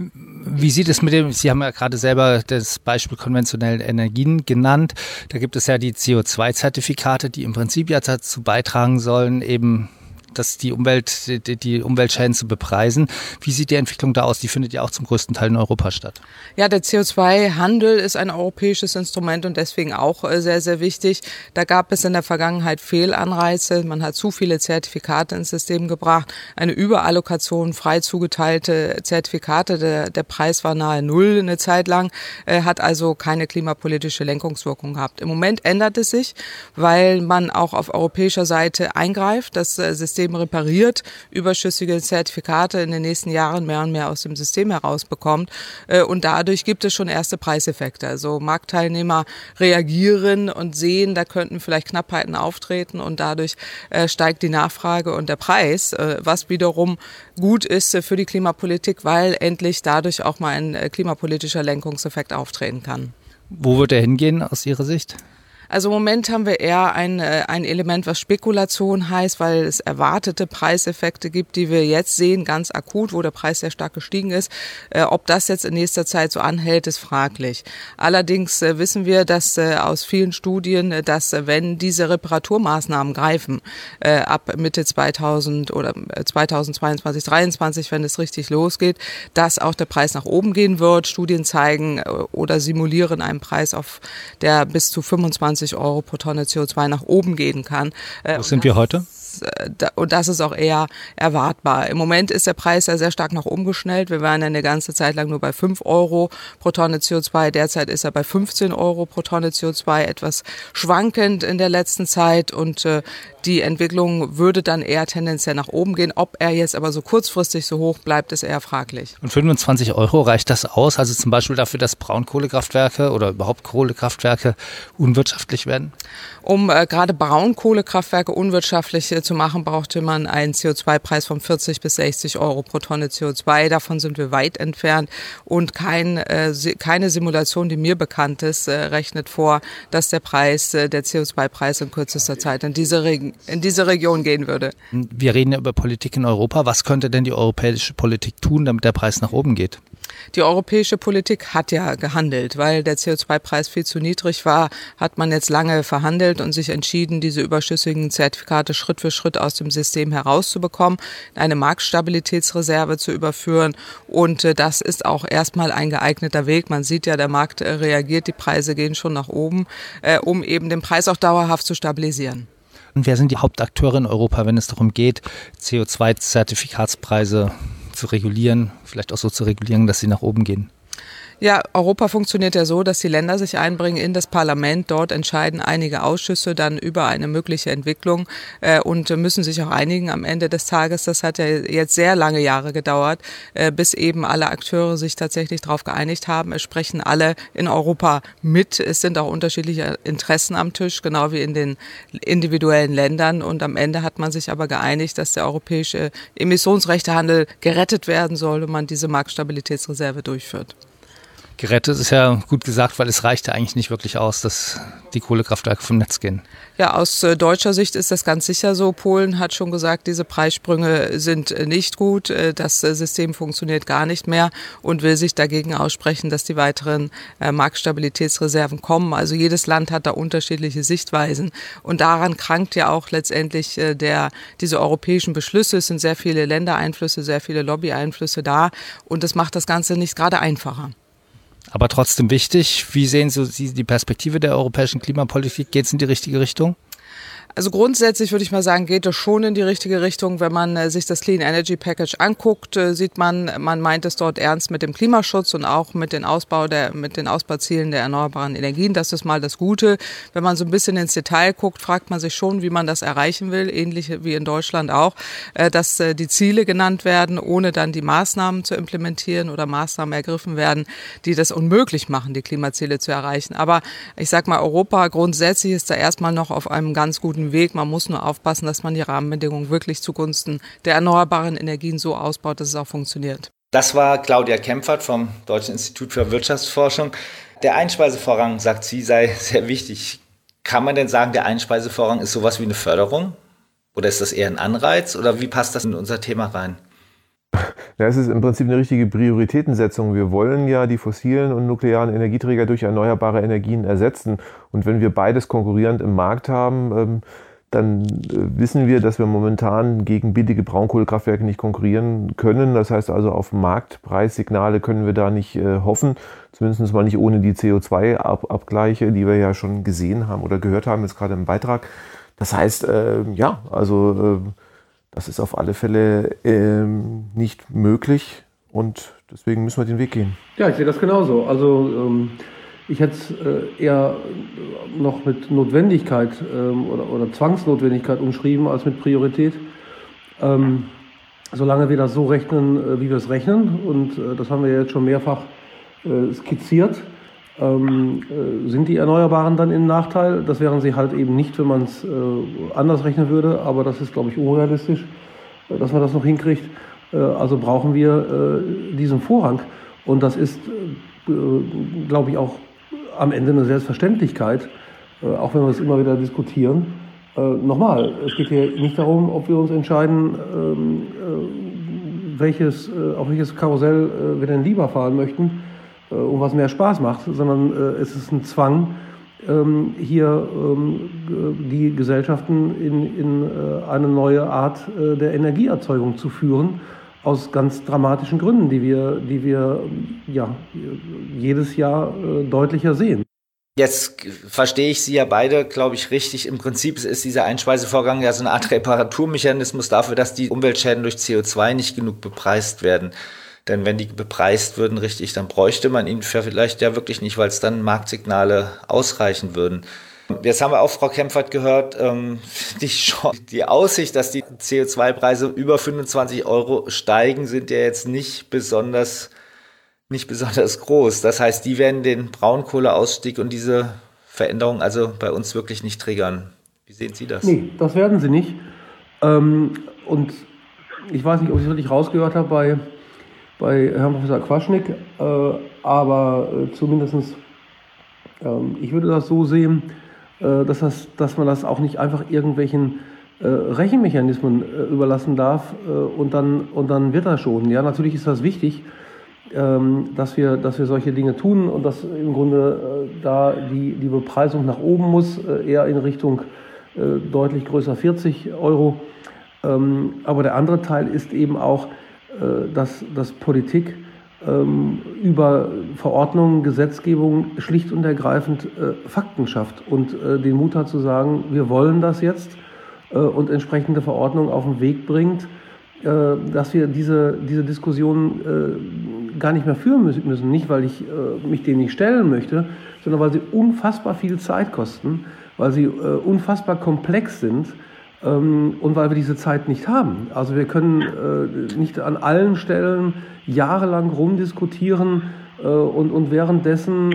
Wie sieht es mit dem, Sie haben ja gerade selber das Beispiel konventionellen Energien genannt. Da gibt es ja die CO2-Zertifikate, die im Prinzip ja dazu beitragen sollen, eben das die Umwelt, die, die Umweltschäden zu bepreisen. Wie sieht die Entwicklung da aus? Die findet ja auch zum größten Teil in Europa statt.
Ja, der CO2-Handel ist ein europäisches Instrument und deswegen auch äh, sehr, sehr wichtig. Da gab es in der Vergangenheit Fehlanreize. Man hat zu viele Zertifikate ins System gebracht. Eine Überallokation, frei zugeteilte Zertifikate. Der, der Preis war nahe Null eine Zeit lang, äh, hat also keine klimapolitische Lenkungswirkung gehabt. Im Moment ändert es sich, weil man auch auf europäischer Seite eingreift. Das äh, System System repariert, überschüssige Zertifikate in den nächsten Jahren mehr und mehr aus dem System herausbekommt. Äh, und dadurch gibt es schon erste Preiseffekte. Also Marktteilnehmer reagieren und sehen, da könnten vielleicht Knappheiten auftreten und dadurch äh, steigt die Nachfrage und der Preis, äh, was wiederum gut ist für die Klimapolitik, weil endlich dadurch auch mal ein klimapolitischer Lenkungseffekt auftreten kann.
Wo wird er hingehen aus Ihrer Sicht?
Also im Moment haben wir eher ein, äh, ein Element, was Spekulation heißt, weil es erwartete Preiseffekte gibt, die wir jetzt sehen, ganz akut, wo der Preis sehr stark gestiegen ist. Äh, ob das jetzt in nächster Zeit so anhält, ist fraglich. Allerdings äh, wissen wir, dass aus vielen Studien, dass wenn diese Reparaturmaßnahmen greifen, ab Mitte 2000 oder 2022, 2023, wenn es richtig losgeht, dass auch der Preis nach oben gehen wird. Studien zeigen oder simulieren einen Preis auf der bis zu 25 20 Euro pro Tonne CO2 nach oben gehen kann.
Wo sind wir heute?
Äh, und das ist auch eher erwartbar. Im Moment ist der Preis ja sehr stark nach oben geschnellt. Wir waren ja eine ganze Zeit lang nur bei 5 Euro pro Tonne CO2. Derzeit ist er bei 15 Euro pro Tonne CO2, etwas schwankend in der letzten Zeit. Und äh, die Entwicklung würde dann eher tendenziell nach oben gehen. Ob er jetzt aber so kurzfristig so hoch bleibt, ist eher fraglich.
Und 25 Euro reicht das aus? Also zum Beispiel dafür, dass Braunkohlekraftwerke oder überhaupt Kohlekraftwerke unwirtschaftlich werden?
Um äh, gerade Braunkohlekraftwerke unwirtschaftlich äh, zu machen, brauchte man einen CO2-Preis von 40 bis 60 Euro pro Tonne CO2. Davon sind wir weit entfernt. Und kein, äh, keine Simulation, die mir bekannt ist, äh, rechnet vor, dass der Preis, äh, der CO2-Preis in kürzester Zeit in diese Re in diese Region gehen würde.
Wir reden ja über Politik in Europa. Was könnte denn die europäische Politik tun, damit der Preis nach oben geht?
Die europäische Politik hat ja gehandelt, weil der CO2-Preis viel zu niedrig war, hat man jetzt lange verhandelt und sich entschieden, diese überschüssigen Zertifikate Schritt für Schritt aus dem System herauszubekommen, eine Marktstabilitätsreserve zu überführen. Und äh, das ist auch erstmal ein geeigneter Weg. Man sieht ja, der Markt äh, reagiert, die Preise gehen schon nach oben, äh, um eben den Preis auch dauerhaft zu stabilisieren.
Und wer sind die Hauptakteure in Europa, wenn es darum geht, CO2-Zertifikatspreise zu regulieren, vielleicht auch so zu regulieren, dass sie nach oben gehen?
Ja, Europa funktioniert ja so, dass die Länder sich einbringen in das Parlament. Dort entscheiden einige Ausschüsse dann über eine mögliche Entwicklung äh, und müssen sich auch einigen am Ende des Tages. Das hat ja jetzt sehr lange Jahre gedauert, äh, bis eben alle Akteure sich tatsächlich darauf geeinigt haben. Es sprechen alle in Europa mit. Es sind auch unterschiedliche Interessen am Tisch, genau wie in den individuellen Ländern. Und am Ende hat man sich aber geeinigt, dass der europäische Emissionsrechtehandel gerettet werden soll und man diese Marktstabilitätsreserve durchführt.
Gerettet ist ja gut gesagt, weil es reicht ja eigentlich nicht wirklich aus, dass die Kohlekraftwerke vom Netz gehen.
Ja, aus äh, deutscher Sicht ist das ganz sicher so. Polen hat schon gesagt, diese Preissprünge sind äh, nicht gut. Äh, das System funktioniert gar nicht mehr und will sich dagegen aussprechen, dass die weiteren Marktstabilitätsreserven kommen. Also jedes Land hat da unterschiedliche Sichtweisen. Und daran krankt ja auch letztendlich der, diese europäischen Beschlüsse. Es sind sehr viele Ländereinflüsse, sehr viele Lobbyeinflüsse da. Und das macht das Ganze nicht gerade einfacher
aber trotzdem wichtig. Wie sehen Sie die Perspektive der europäischen Klimapolitik? Geht es in die richtige Richtung?
Also grundsätzlich würde ich mal sagen, geht es schon in die richtige Richtung. Wenn man äh, sich das Clean Energy Package anguckt, äh, sieht man, man meint es dort ernst mit dem Klimaschutz und auch mit den Ausbau der, mit den Ausbauzielen der erneuerbaren Energien. Das ist mal das Gute. Wenn man so ein bisschen ins Detail guckt, fragt man sich schon, wie man das erreichen will, ähnlich wie in Deutschland auch, äh, dass die Ziele genannt werden, ohne dann die Maßnahmen zu implementieren oder Maßnahmen ergriffen werden, die das unmöglich machen, die Klimaziele zu erreichen. Aber ich sag mal, Europa grundsätzlich ist da erstmal noch auf einem ganz guten Weg. Man muss nur aufpassen, dass man die Rahmenbedingungen wirklich zugunsten der erneuerbaren Energien so ausbaut, dass es auch funktioniert.
Das war Claudia Kempfert vom Deutschen Institut für Wirtschaftsforschung. Der Einspeisevorrang, sagt sie, sei sehr wichtig. Kann man denn sagen, der Einspeisevorrang ist sowas wie eine Förderung? Oder ist das eher ein Anreiz? Oder wie passt das in unser Thema rein?
Ja, es ist im Prinzip eine richtige Prioritätensetzung. Wir wollen ja die fossilen und nuklearen Energieträger durch erneuerbare Energien ersetzen. Und wenn wir beides konkurrierend im Markt haben, ähm, dann äh, wissen wir, dass wir momentan gegen billige Braunkohlekraftwerke nicht konkurrieren können. Das heißt also, auf Marktpreissignale können wir da nicht äh, hoffen, zumindest mal nicht ohne die CO2-Abgleiche, die wir ja schon gesehen haben oder gehört haben, jetzt gerade im Beitrag. Das heißt, äh, ja, also das ist auf alle Fälle ähm, nicht möglich und deswegen müssen wir den Weg gehen.
Ja, ich sehe das genauso. Also ähm, ich hätte es äh, eher noch mit Notwendigkeit ähm, oder, oder, Zwangsnotwendigkeit umschrieben als mit Priorität. Ähm, solange wir das so rechnen, äh, wie wir es rechnen, und äh, das haben wir jetzt schon mehrfach äh, skizziert, ähm, äh, sind die Erneuerbaren dann im Nachteil? Das wären sie halt eben nicht, wenn man es äh, anders rechnen würde, aber das ist, glaube ich, unrealistisch, äh, dass man das noch hinkriegt. Äh, also brauchen wir äh, diesen Vorrang. Und das ist, äh, glaube ich, auch am Ende eine Selbstverständlichkeit, auch wenn wir es immer wieder diskutieren. nochmal, es geht hier nicht darum, ob wir uns entscheiden, ähm, welches, auf welches Karussell wir denn lieber fahren möchten äh, und was mehr Spaß macht, sondern äh, es ist ein Zwang, ähm, hier ähm, die Gesellschaften in, in äh, eine neue Art der Energieerzeugung zu führen, aus ganz dramatischen Gründen, die wir, die wir ja, jedes Jahr deutlicher sehen.
Jetzt verstehe ich Sie ja beide, glaube ich, richtig. Im Prinzip ist dieser Einspeisevorgang ja so eine Art Reparaturmechanismus dafür, dass die Umweltschäden durch CO2 nicht genug bepreist werden. Denn wenn die bepreist würden richtig, dann bräuchte man ihn vielleicht ja wirklich nicht, weil es dann Marktsignale ausreichen würden. Jetzt haben wir auch Frau Kempfert gehört, ähm, [LAUGHS] die, die Aussicht, dass die CO2-Preise über 25 Euro steigen, sind ja jetzt nicht besonders, nicht besonders groß. Das heißt, die werden den Braunkohleausstieg und diese Veränderung also bei uns wirklich nicht triggern. Wie sehen Sie das?
Nee, das werden sie nicht. Ähm, und ich weiß nicht, ob ich es wirklich rausgehört habe bei bei Herrn Professor Quaschnik, äh, aber äh, zumindest ähm, ich würde das so sehen, äh, dass, das, dass man das auch nicht einfach irgendwelchen äh, Rechenmechanismen überlassen darf und, dann, und dann wird das schon. Ja, natürlich ist das wichtig, ähm, dass, wir, dass wir solche Dinge tun und dass im Grunde da die, die Bepreisung nach oben muss, eher in Richtung deutlich größer 40 Euro. Ähm, aber der andere Teil ist eben auch, dass, dass Politik ähm, über Verordnungen, Gesetzgebung schlicht und ergreifend Fakten schafft und den Mut hat zu sagen, wir wollen das jetzt äh, und entsprechende Verordnungen auf den Weg bringt, äh, dass wir diese, diese Diskussion äh, gar nicht mehr führen müssen. Nicht, weil ich mich dem nicht stellen möchte, sondern weil sie unfassbar viel Zeit kosten, weil sie unfassbar komplex sind und weil wir diese Zeit nicht haben. Also wir können nicht an allen Stellen jahrelang rumdiskutieren und, und währenddessen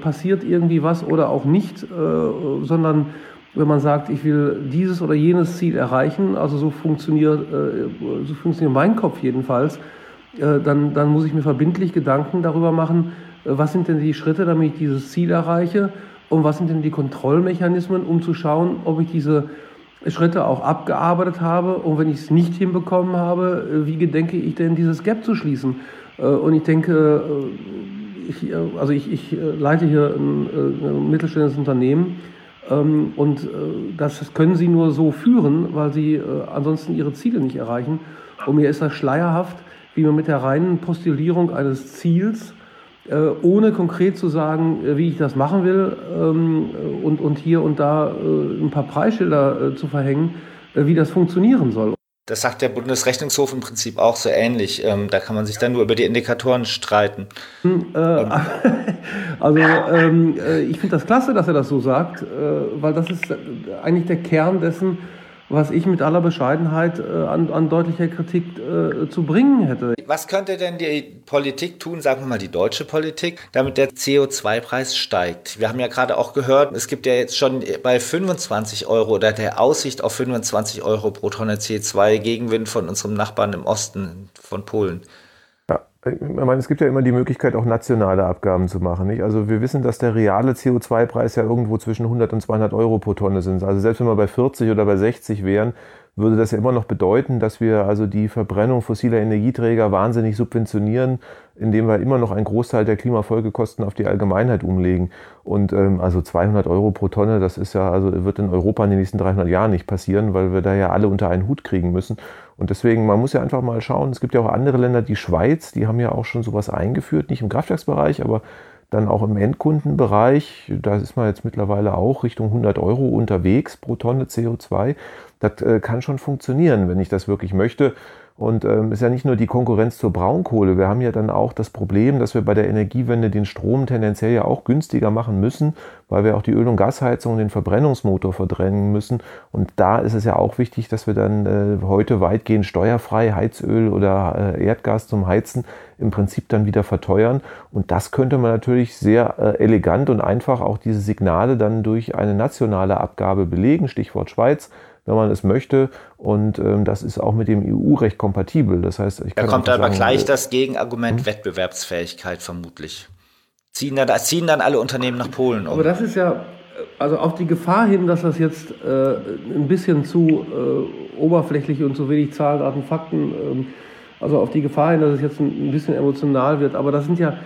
passiert irgendwie was oder auch nicht, sondern wenn man sagt, ich will dieses oder jenes Ziel erreichen, also so funktioniert, äh, so funktioniert mein Kopf jedenfalls, äh, dann, dann muss ich mir verbindlich Gedanken darüber machen, äh, was sind denn die Schritte, damit ich dieses Ziel erreiche und was sind denn die Kontrollmechanismen, um zu schauen, ob ich diese Schritte auch abgearbeitet habe und wenn ich es nicht hinbekommen habe, wie gedenke ich denn dieses Gap zu schließen? Und ich denke, ich, also ich, ich leite hier ein, ein mittelständisches Unternehmen, ähm, und äh, das können sie nur so führen, weil sie äh, ansonsten ihre Ziele nicht erreichen. Und mir ist das schleierhaft, wie man mit der reinen Postulierung eines Ziels, äh, ohne konkret zu sagen, wie ich das machen will ähm, und, und hier und da ein paar Preisschilder zu verhängen, wie das funktionieren soll.
Das sagt der Bundesrechnungshof im Prinzip auch so ähnlich. Ähm, da kann man sich dann nur über die Indikatoren streiten.
Hm, äh, [LAUGHS] also ähm, äh, ich finde das klasse, dass er das so sagt, äh, weil das ist eigentlich der Kern dessen, was ich mit aller Bescheidenheit äh, an, an, deutlicher Kritik äh, zu bringen hätte.
Was könnte denn die Politik tun, sagen wir mal die deutsche Politik, damit der CO2-Preis steigt? Wir haben ja gerade auch gehört, es gibt ja jetzt schon bei 25 Euro oder der Aussicht auf 25 Euro pro Tonne CO2 Gegenwind von unserem Nachbarn im Osten von Polen.
Ich meine, es gibt ja immer die Möglichkeit, auch nationale Abgaben zu machen. Nicht? Also wir wissen, dass der reale CO2-Preis ja irgendwo zwischen 100 und 200 Euro pro Tonne sind. Also selbst wenn wir bei 40 oder bei 60 wären, würde das ja immer noch bedeuten, dass wir also die Verbrennung fossiler Energieträger wahnsinnig subventionieren, indem wir immer noch einen Großteil der Klimafolgekosten auf die Allgemeinheit umlegen. Und ähm, also 200 Euro pro Tonne, das ist ja, also wird in Europa in den nächsten 300 Jahren nicht passieren, weil wir da ja alle unter einen Hut kriegen müssen. Und deswegen, man muss ja einfach mal schauen, es gibt ja auch andere Länder, die Schweiz, die haben ja auch schon sowas eingeführt, nicht im Kraftwerksbereich, aber dann auch im Endkundenbereich, da ist man jetzt mittlerweile auch Richtung 100 Euro unterwegs pro Tonne CO2. Das äh, kann schon funktionieren, wenn ich das wirklich möchte. Und ähm, ist ja nicht nur die Konkurrenz zur Braunkohle. Wir haben ja dann auch das Problem, dass wir bei der Energiewende den Strom tendenziell ja auch günstiger machen müssen, weil wir auch die Öl- und Gasheizung und den Verbrennungsmotor verdrängen müssen. Und da ist es ja auch wichtig, dass wir dann äh, heute weitgehend steuerfrei Heizöl oder äh, Erdgas zum Heizen im Prinzip dann wieder verteuern. Und das könnte man natürlich sehr äh, elegant und einfach auch diese Signale dann durch eine nationale Abgabe belegen. Stichwort Schweiz wenn man es möchte. Und ähm, das ist auch mit dem EU-Recht kompatibel. Das heißt,
ich kann da kommt aber sagen, gleich äh, das Gegenargument hm? Wettbewerbsfähigkeit vermutlich. Ziehen dann, ziehen dann alle Unternehmen nach Polen
um. Aber das ist ja, also auf die Gefahr hin, dass das jetzt äh, ein bisschen zu äh, oberflächlich und zu wenig Zahlen, Daten, Fakten, äh, also auf die Gefahr hin, dass es jetzt ein, ein bisschen emotional wird. Aber das sind ja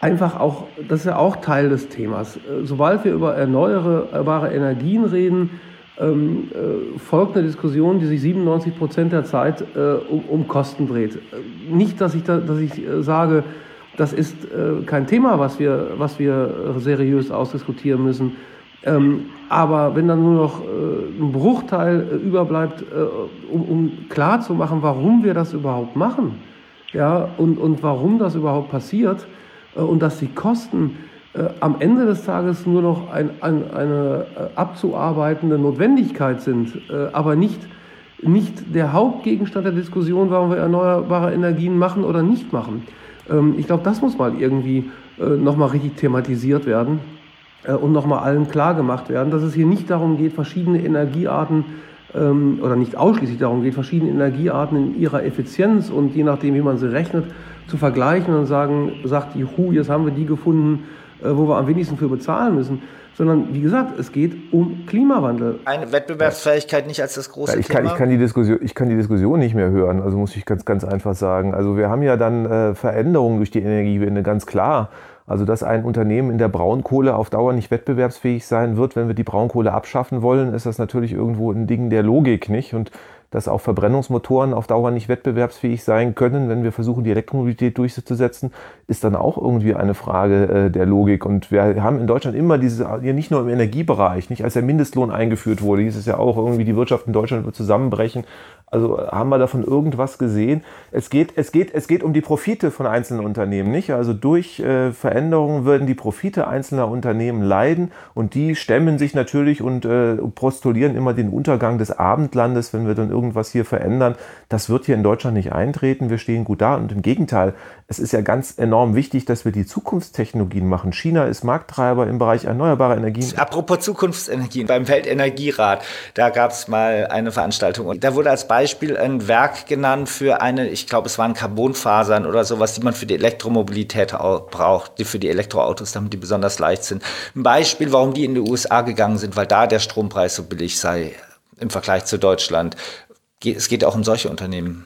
einfach auch, das ist ja auch Teil des Themas. Äh, sobald wir über erneuerbare Energien reden, ähm, äh, folgt eine Diskussion, die sich 97 Prozent der Zeit äh, um, um, Kosten dreht. Äh, nicht, dass ich, da, dass ich äh, sage, das ist äh, kein Thema, was wir, was wir seriös ausdiskutieren müssen. Ähm, aber wenn dann nur noch äh, ein Bruchteil überbleibt, um, um klar zu machen, warum wir das überhaupt machen, ja, und, und warum das überhaupt passiert und dass die Kosten äh, am Ende des Tages nur noch ein, ein, eine äh, abzuarbeitende Notwendigkeit sind, äh, aber nicht, nicht der Hauptgegenstand der Diskussion, warum wir erneuerbare Energien machen oder nicht machen. Ähm, ich glaube, das muss mal irgendwie äh, nochmal richtig thematisiert werden äh, und nochmal allen klar gemacht werden, dass es hier nicht darum geht, verschiedene Energiearten ähm, oder nicht ausschließlich darum geht, verschiedene Energiearten in ihrer Effizienz und je nachdem, wie man sie rechnet, zu vergleichen und sagen, sagt, juhu, jetzt haben wir die gefunden, wo wir am wenigsten für bezahlen müssen sondern wie gesagt, es geht um Klimawandel.
Eine Wettbewerbsfähigkeit nicht als das große
ja, ich kann,
Thema?
Ich kann, die Diskussion, ich kann die Diskussion nicht mehr hören, also muss ich ganz, ganz einfach sagen. Also wir haben ja dann äh, Veränderungen durch die Energiewende, ganz klar. Also dass ein Unternehmen in der Braunkohle auf Dauer nicht wettbewerbsfähig sein wird, wenn wir die Braunkohle abschaffen wollen, ist das natürlich irgendwo ein Ding der Logik, nicht? Und dass auch Verbrennungsmotoren auf Dauer nicht wettbewerbsfähig sein können, wenn wir versuchen, die Elektromobilität durchzusetzen, ist dann auch irgendwie eine Frage äh, der Logik. Und wir haben in Deutschland immer diese, ja nicht nur im Energiebereich, nicht als der Mindestlohn eingeführt wurde, hieß es ja auch irgendwie, die Wirtschaft in Deutschland wird zusammenbrechen. Also haben wir davon irgendwas gesehen? Es geht, es geht, es geht um die Profite von einzelnen Unternehmen, nicht? Also durch äh, Veränderungen würden die Profite einzelner Unternehmen leiden und die stemmen sich natürlich und äh, postulieren immer den Untergang des Abendlandes, wenn wir dann irgendwas hier verändern. Das wird hier in Deutschland nicht eintreten. Wir stehen gut da und im Gegenteil, es ist ja ganz enorm wichtig, dass wir die Zukunftstechnologien machen. China ist Markttreiber im Bereich erneuerbarer Energien.
Apropos Zukunftsenergien, beim Weltenergierat, da gab es mal eine Veranstaltung und da wurde als Beispiel ein Werk genannt für eine, ich glaube, es waren Carbonfasern oder sowas, die man für die Elektromobilität braucht, die für die Elektroautos, damit die besonders leicht sind. Ein Beispiel, warum die in die USA gegangen sind, weil da der Strompreis so billig sei im Vergleich zu Deutschland. Es geht auch um solche Unternehmen.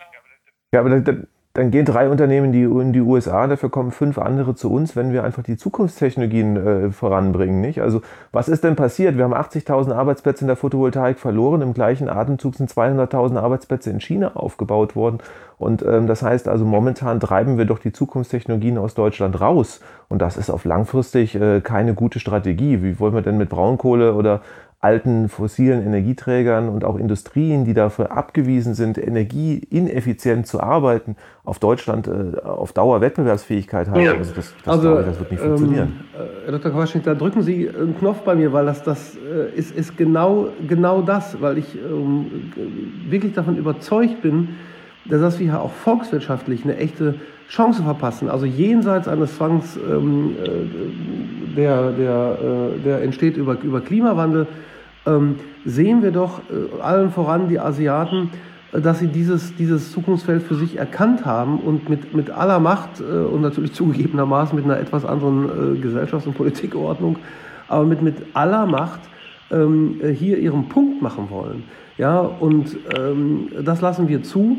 Ja, aber dann, dann gehen drei Unternehmen in die USA, dafür kommen fünf andere zu uns, wenn wir einfach die Zukunftstechnologien äh, voranbringen. Nicht? Also was ist denn passiert? Wir haben 80.000 Arbeitsplätze in der Photovoltaik verloren, im gleichen Atemzug sind 200.000 Arbeitsplätze in China aufgebaut worden. Und ähm, das heißt also, momentan treiben wir doch die Zukunftstechnologien aus Deutschland raus. Und das ist auf langfristig äh, keine gute Strategie. Wie wollen wir denn mit Braunkohle oder alten fossilen Energieträgern und auch Industrien, die dafür abgewiesen sind, energieineffizient zu arbeiten, auf Deutschland äh, auf Dauer Wettbewerbsfähigkeit haben.
Ja.
Also das, das,
also,
das wird nicht funktionieren.
Ähm, Herr Dr. Quaschnik, da drücken Sie einen Knopf bei mir, weil das, das äh, ist, ist genau, genau das, weil ich ähm, wirklich davon überzeugt bin, dass wir hier auch volkswirtschaftlich eine echte Chance verpassen. Also jenseits eines Zwangs, ähm, äh, der, der, äh, der entsteht über, über Klimawandel, ähm, sehen wir doch äh, allen voran die Asiaten, äh, dass sie dieses, dieses Zukunftsfeld für sich erkannt haben und mit, mit aller Macht äh, und natürlich [LAUGHS] zugegebenermaßen mit einer etwas anderen äh, Gesellschafts- und Politikordnung, aber mit, mit aller Macht ähm, hier ihren Punkt machen wollen. Ja, und ähm, das lassen wir zu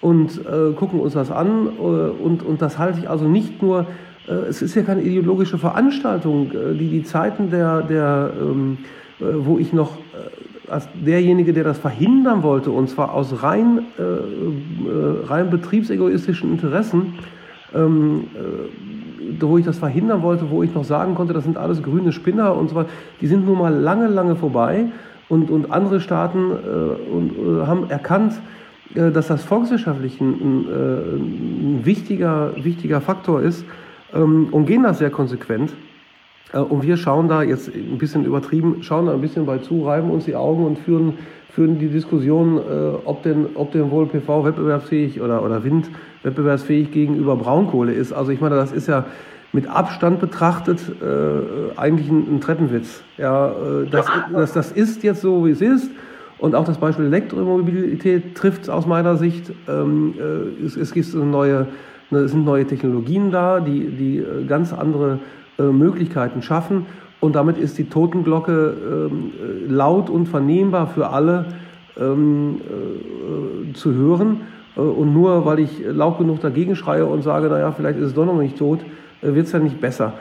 und äh, gucken uns das an. Äh, und, und das halte ich also nicht nur, äh, es ist ja keine ideologische Veranstaltung, die die Zeiten der, der ähm, äh, wo ich noch äh, als derjenige, der das verhindern wollte, und zwar aus rein, äh, rein betriebsegoistischen Interessen, ähm, wo ich das verhindern wollte, wo ich noch sagen konnte, das sind alles grüne Spinner und so weiter, die sind nun mal lange, lange vorbei. Und, und andere Staaten äh, und, äh, haben erkannt, äh, dass das volkswirtschaftlich ein, ein, ein, wichtiger, wichtiger Faktor ist ähm, und gehen das sehr konsequent. Äh, und wir schauen da jetzt ein bisschen übertrieben, schauen da ein bisschen bei zu, reiben uns die Augen und führen, führen die Diskussion, äh, ob, denn, ob denn wohl PV wettbewerbsfähig oder, oder Wind wettbewerbsfähig gegenüber Braunkohle ist. Also ich meine, das ist ja mit Abstand betrachtet äh, eigentlich ein, ein Treppenwitz. Ja, äh, das, das, das ist jetzt so, wie es ist. Und auch das Beispiel Elektromobilität trifft aus meiner Sicht. Ähm, äh, es, es, gibt neue, es sind neue Technologien da, die, die äh, ganz andere äh, Möglichkeiten schaffen. Und damit ist die Totenglocke ähm, äh, laut und vernehmbar für alle ähm, äh, zu hören. Äh, und nur weil ich laut genug dagegen schreie und sage, naja, vielleicht ist es doch noch nicht tot, wird es ja nicht besser.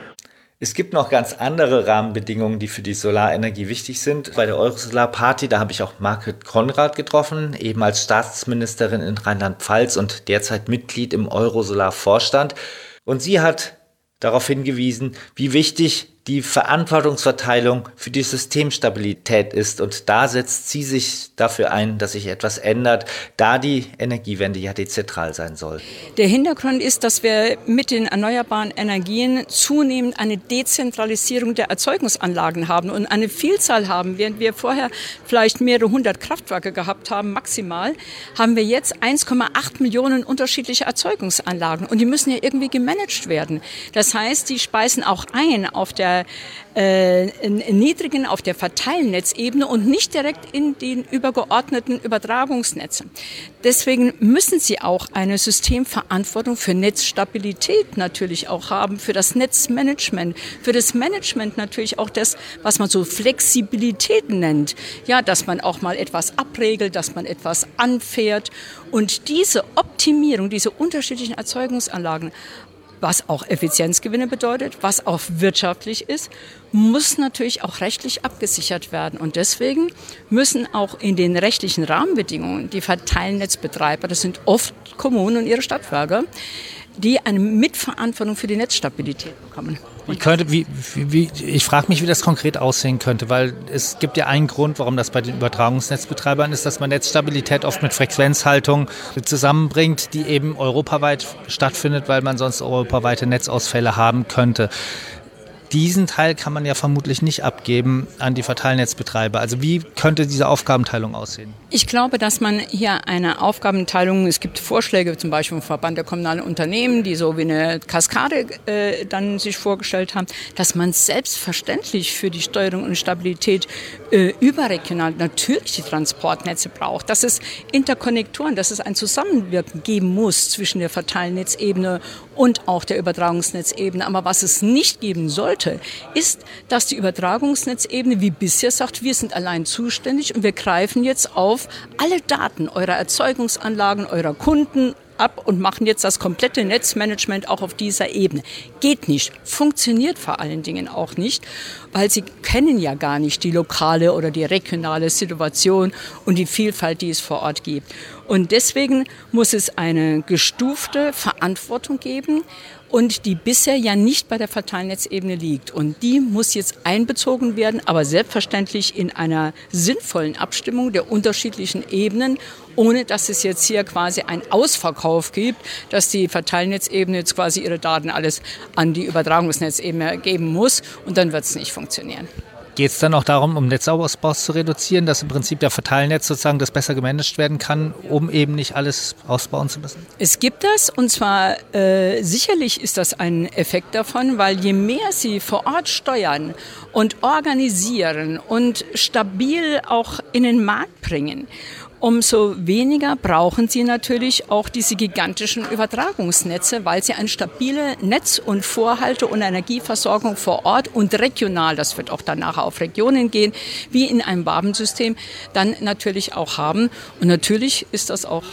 Es gibt noch ganz andere Rahmenbedingungen, die für die Solarenergie wichtig sind. Bei der Eurosolar Party, da habe ich auch Margret Konrad getroffen, eben als Staatsministerin in Rheinland-Pfalz und derzeit Mitglied im Eurosolar Vorstand. Und sie hat darauf hingewiesen, wie wichtig die Verantwortungsverteilung für die Systemstabilität ist. Und da setzt sie sich dafür ein, dass sich etwas ändert, da die Energiewende ja dezentral sein soll.
Der Hintergrund ist, dass wir mit den erneuerbaren Energien zunehmend eine Dezentralisierung der Erzeugungsanlagen haben und eine Vielzahl haben. Während wir vorher vielleicht mehrere hundert Kraftwerke gehabt haben, maximal, haben wir jetzt 1,8 Millionen unterschiedliche Erzeugungsanlagen. Und die müssen ja irgendwie gemanagt werden. Das heißt, die speisen auch ein auf der der äh, niedrigen, auf der Verteilnetzebene und nicht direkt in den übergeordneten Übertragungsnetzen. Deswegen müssen sie auch eine Systemverantwortung für Netzstabilität natürlich auch haben, für das Netzmanagement, für das Management natürlich auch das, was man so Flexibilität nennt. Ja, dass man auch mal etwas abregelt, dass man etwas anfährt. Und diese Optimierung, diese unterschiedlichen Erzeugungsanlagen was auch Effizienzgewinne bedeutet, was auch wirtschaftlich ist, muss natürlich auch rechtlich abgesichert werden. Und deswegen müssen auch in den rechtlichen Rahmenbedingungen die Verteilnetzbetreiber, das sind oft Kommunen und ihre Stadtwerke, die eine Mitverantwortung für die Netzstabilität bekommen.
Wie könnte, wie, wie, ich frage mich, wie das konkret aussehen könnte, weil es gibt ja einen Grund, warum das bei den Übertragungsnetzbetreibern ist, dass man Netzstabilität oft mit Frequenzhaltung zusammenbringt, die eben europaweit stattfindet, weil man sonst europaweite Netzausfälle haben könnte diesen Teil kann man ja vermutlich nicht abgeben an die Verteilnetzbetreiber. Also wie könnte diese Aufgabenteilung aussehen?
Ich glaube, dass man hier eine Aufgabenteilung, es gibt Vorschläge zum Beispiel vom Verband der kommunalen Unternehmen, die so wie eine Kaskade äh, dann sich vorgestellt haben, dass man selbstverständlich für die Steuerung und Stabilität äh, überregional natürlich die Transportnetze braucht, dass es Interkonnektoren, dass es ein Zusammenwirken geben muss zwischen der Verteilnetzebene und auch der Übertragungsnetzebene. Aber was es nicht geben sollte, ist, dass die Übertragungsnetzebene wie bisher sagt, wir sind allein zuständig und wir greifen jetzt auf alle Daten eurer Erzeugungsanlagen, eurer Kunden, ab und machen jetzt das komplette Netzmanagement auch auf dieser Ebene. Geht nicht, funktioniert vor allen Dingen auch nicht, weil sie kennen ja gar nicht die lokale oder die regionale Situation und die Vielfalt, die es vor Ort gibt. Und deswegen muss es eine gestufte Verantwortung geben und die bisher ja nicht bei der Verteilnetzebene liegt. Und die muss jetzt einbezogen werden, aber selbstverständlich in einer sinnvollen Abstimmung der unterschiedlichen Ebenen, ohne dass es jetzt hier quasi einen Ausverkauf gibt, dass die Verteilnetzebene jetzt quasi ihre Daten alles an die Übertragungsnetzebene geben muss und dann wird es nicht funktionieren.
Geht es dann auch darum, um Netzausbau zu reduzieren, dass im Prinzip der Verteilnetz sozusagen das besser gemanagt werden kann, um eben nicht alles ausbauen zu müssen?
Es gibt das und zwar äh, sicherlich ist das ein Effekt davon, weil je mehr Sie vor Ort steuern und organisieren und stabil auch in den Markt bringen umso weniger brauchen sie natürlich auch diese gigantischen Übertragungsnetze, weil sie eine stabile Netz- und Vorhalte- und Energieversorgung vor Ort und regional, das wird auch danach auf Regionen gehen, wie in einem Babensystem, dann natürlich auch haben. Und natürlich ist das auch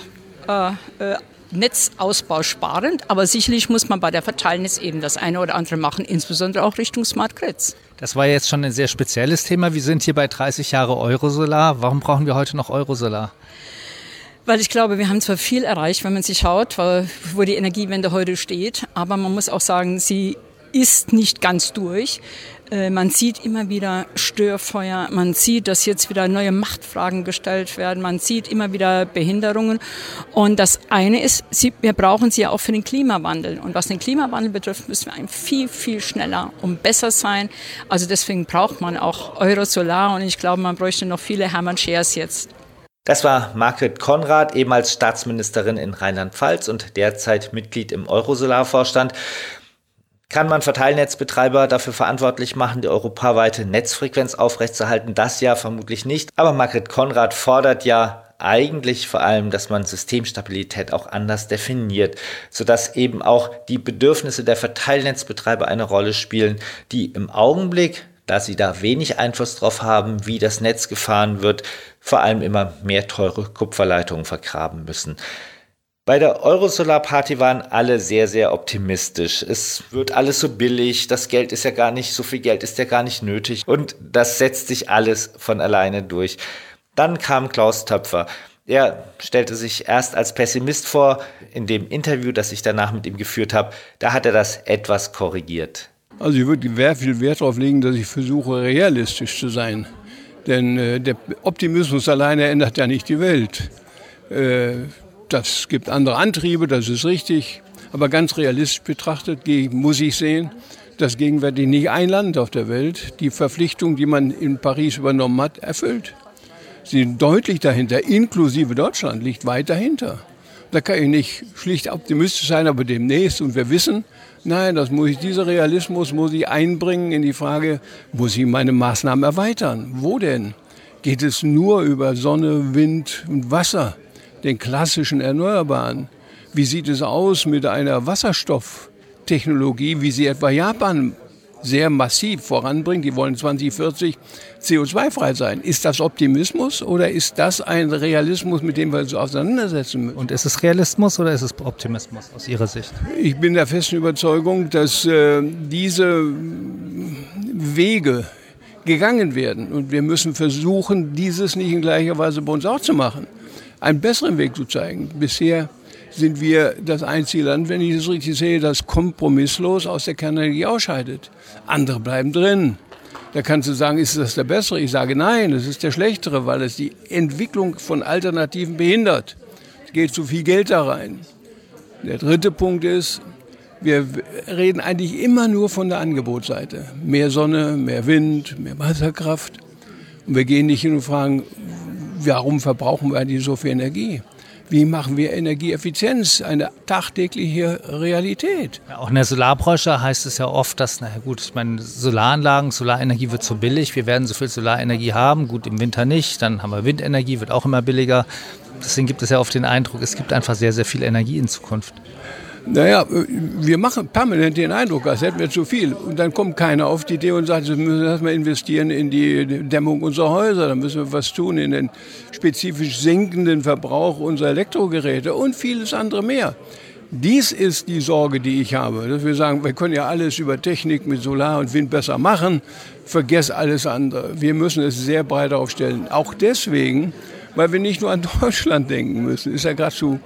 äh, äh, Netzausbau sparend, aber sicherlich muss man bei der Verteilnetz eben das eine oder andere machen, insbesondere auch Richtung Smart Grids.
Das war jetzt schon ein sehr spezielles Thema. Wir sind hier bei 30 Jahre Eurosolar. Warum brauchen wir heute noch Eurosolar?
Weil ich glaube, wir haben zwar viel erreicht, wenn man sich schaut, wo die Energiewende heute steht, aber man muss auch sagen, sie ist nicht ganz durch. Äh, man sieht immer wieder Störfeuer, man sieht, dass jetzt wieder neue Machtfragen gestellt werden, man sieht immer wieder Behinderungen. Und das eine ist, wir brauchen sie ja auch für den Klimawandel. Und was den Klimawandel betrifft, müssen wir viel, viel schneller und besser sein. Also deswegen braucht man auch Eurosolar und ich glaube, man bräuchte noch viele Hermann Scheers jetzt.
Das war Margret Konrad, ehemals Staatsministerin in Rheinland-Pfalz und derzeit Mitglied im Eurosolar-Vorstand kann man Verteilnetzbetreiber dafür verantwortlich machen, die europaweite Netzfrequenz aufrechtzuerhalten? Das ja vermutlich nicht. Aber Margret Konrad fordert ja eigentlich vor allem, dass man Systemstabilität auch anders definiert, sodass eben auch die Bedürfnisse der Verteilnetzbetreiber eine Rolle spielen, die im Augenblick, da sie da wenig Einfluss drauf haben, wie das Netz gefahren wird, vor allem immer mehr teure Kupferleitungen vergraben müssen. Bei der Eurosolar-Party waren alle sehr, sehr optimistisch. Es wird alles so billig, das Geld ist ja gar nicht, so viel Geld ist ja gar nicht nötig und das setzt sich alles von alleine durch. Dann kam Klaus Töpfer. Er stellte sich erst als Pessimist vor. In dem Interview, das ich danach mit ihm geführt habe, da hat er das etwas korrigiert.
Also ich würde sehr viel Wert darauf legen, dass ich versuche, realistisch zu sein. Denn äh, der Optimismus alleine ändert ja nicht die Welt. Äh, das gibt andere Antriebe, das ist richtig. Aber ganz realistisch betrachtet muss ich sehen, dass gegenwärtig nicht ein Land auf der Welt die Verpflichtung, die man in Paris übernommen hat, erfüllt. Sie sind deutlich dahinter, inklusive Deutschland liegt weit dahinter. Da kann ich nicht schlicht optimistisch sein, aber demnächst und wir wissen, nein, das muss ich, dieser Realismus muss ich einbringen in die Frage, muss ich meine Maßnahmen erweitern? Wo denn? Geht es nur über Sonne, Wind und Wasser, den klassischen Erneuerbaren? Wie sieht es aus mit einer Wasserstofftechnologie, wie sie etwa Japan sehr massiv voranbringt. Die wollen 2040 CO2-frei sein. Ist das Optimismus oder ist das ein Realismus, mit dem wir uns auseinandersetzen müssen?
Und ist es Realismus oder ist es Optimismus aus Ihrer Sicht?
Ich bin der festen Überzeugung, dass äh, diese Wege gegangen werden. Und wir müssen versuchen, dieses nicht in gleicher Weise bei uns auch zu machen. Einen besseren Weg zu zeigen. Bisher sind wir das einzige Land, wenn ich das richtig sehe, das kompromisslos aus der Kernenergie ausscheidet. Andere bleiben drin. Da kannst du sagen, ist das der bessere? Ich sage nein, es ist der schlechtere, weil es die Entwicklung von Alternativen behindert. Es geht zu viel Geld da rein. Der dritte Punkt ist, wir reden eigentlich immer nur von der Angebotsseite. Mehr Sonne, mehr Wind, mehr Wasserkraft. Und wir gehen nicht hin und fragen, warum verbrauchen wir eigentlich so viel Energie? Wie machen wir Energieeffizienz eine tagtägliche Realität?
Ja, auch in der Solarbranche heißt es ja oft, dass, na gut, ich meine, Solaranlagen, Solarenergie wird so billig, wir werden so viel Solarenergie haben, gut im Winter nicht, dann haben wir Windenergie, wird auch immer billiger. Deswegen gibt es ja oft den Eindruck, es gibt einfach sehr, sehr viel Energie in Zukunft.
Naja, wir machen permanent den Eindruck, als hätten wir zu viel. Und dann kommt keiner auf die Idee und sagt, wir müssen erstmal investieren in die Dämmung unserer Häuser, dann müssen wir was tun in den spezifisch sinkenden Verbrauch unserer Elektrogeräte und vieles andere mehr. Dies ist die Sorge, die ich habe, dass wir sagen, wir können ja alles über Technik mit Solar und Wind besser machen, vergess alles andere. Wir müssen es sehr breit aufstellen. Auch deswegen, weil wir nicht nur an [LAUGHS] Deutschland denken müssen. Ist ja geradezu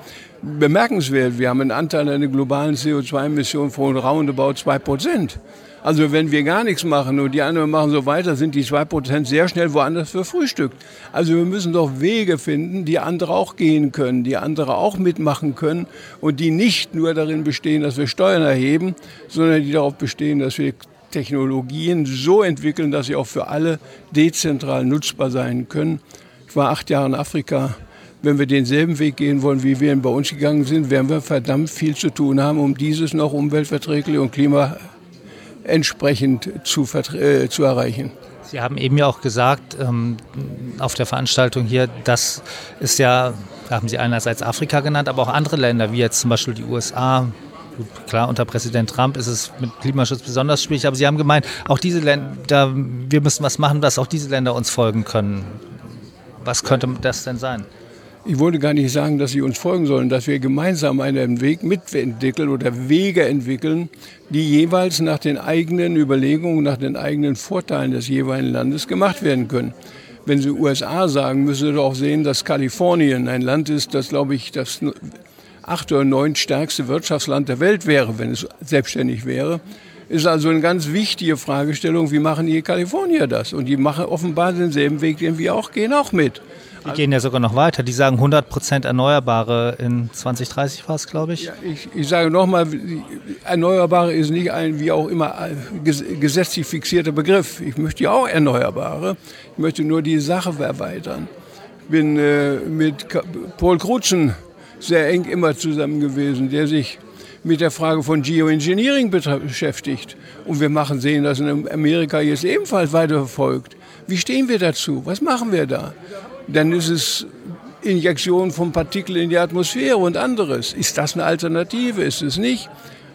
bemerkenswert. Wir haben einen Anteil an der globalen CO2-Emissionen von roundabout 2 Prozent. Also wenn wir gar nichts machen und die anderen machen so weiter, sind die 2 Prozent sehr schnell woanders verfrühstückt. Also wir müssen doch Wege finden, die andere auch gehen können, die andere auch mitmachen können und die nicht nur darin bestehen, dass wir Steuern erheben, sondern die darauf bestehen, dass wir Technologien so entwickeln, dass sie auch für alle dezentral nutzbar sein können. Ich war acht Jahre in Afrika wenn wir denselben Weg gehen wollen, wie wir ihn bei uns gegangen sind, werden wir verdammt viel zu tun haben, um dieses noch umweltverträglich und klimaentsprechend zu, äh, zu erreichen.
Sie haben eben ja auch gesagt ähm, auf der Veranstaltung hier, dass es ja, haben Sie einerseits Afrika genannt, aber auch andere Länder, wie jetzt zum Beispiel die USA, Gut, klar, unter Präsident Trump ist es mit Klimaschutz besonders schwierig, aber Sie haben gemeint, auch diese Länder, wir müssen was machen, dass auch diese Länder uns folgen können. Was könnte das denn sein?
Ich wollte gar nicht sagen, dass sie uns folgen sollen, dass wir gemeinsam einen Weg mitentwickeln oder Wege entwickeln, die jeweils nach den eigenen Überlegungen, nach den eigenen Vorteilen des jeweiligen Landes gemacht werden können. Wenn Sie USA sagen, müssen Sie doch sehen, dass Kalifornien ein Land ist, das, glaube ich, das acht oder neun stärkste Wirtschaftsland der Welt wäre, wenn es selbstständig wäre. Ist also eine ganz wichtige Fragestellung, wie machen die Kalifornier das? Und die machen offenbar denselben Weg, den wir auch gehen, auch mit.
Die gehen ja sogar noch weiter. Die sagen 100 Prozent Erneuerbare in 2030 war es, glaube ich.
Ja, ich. Ich sage nochmal, Erneuerbare ist nicht ein, wie auch immer, gesetzlich fixierter Begriff. Ich möchte ja auch Erneuerbare. Ich möchte nur die Sache erweitern. Ich bin äh, mit Paul Krutschen sehr eng immer zusammen gewesen, der sich mit der Frage von Geoengineering beschäftigt. Und wir machen sehen, dass in Amerika jetzt ebenfalls weiterverfolgt. Wie stehen wir dazu? Was machen wir da? Dann ist es Injektion von Partikeln in die Atmosphäre und anderes. Ist das eine Alternative? Ist es nicht?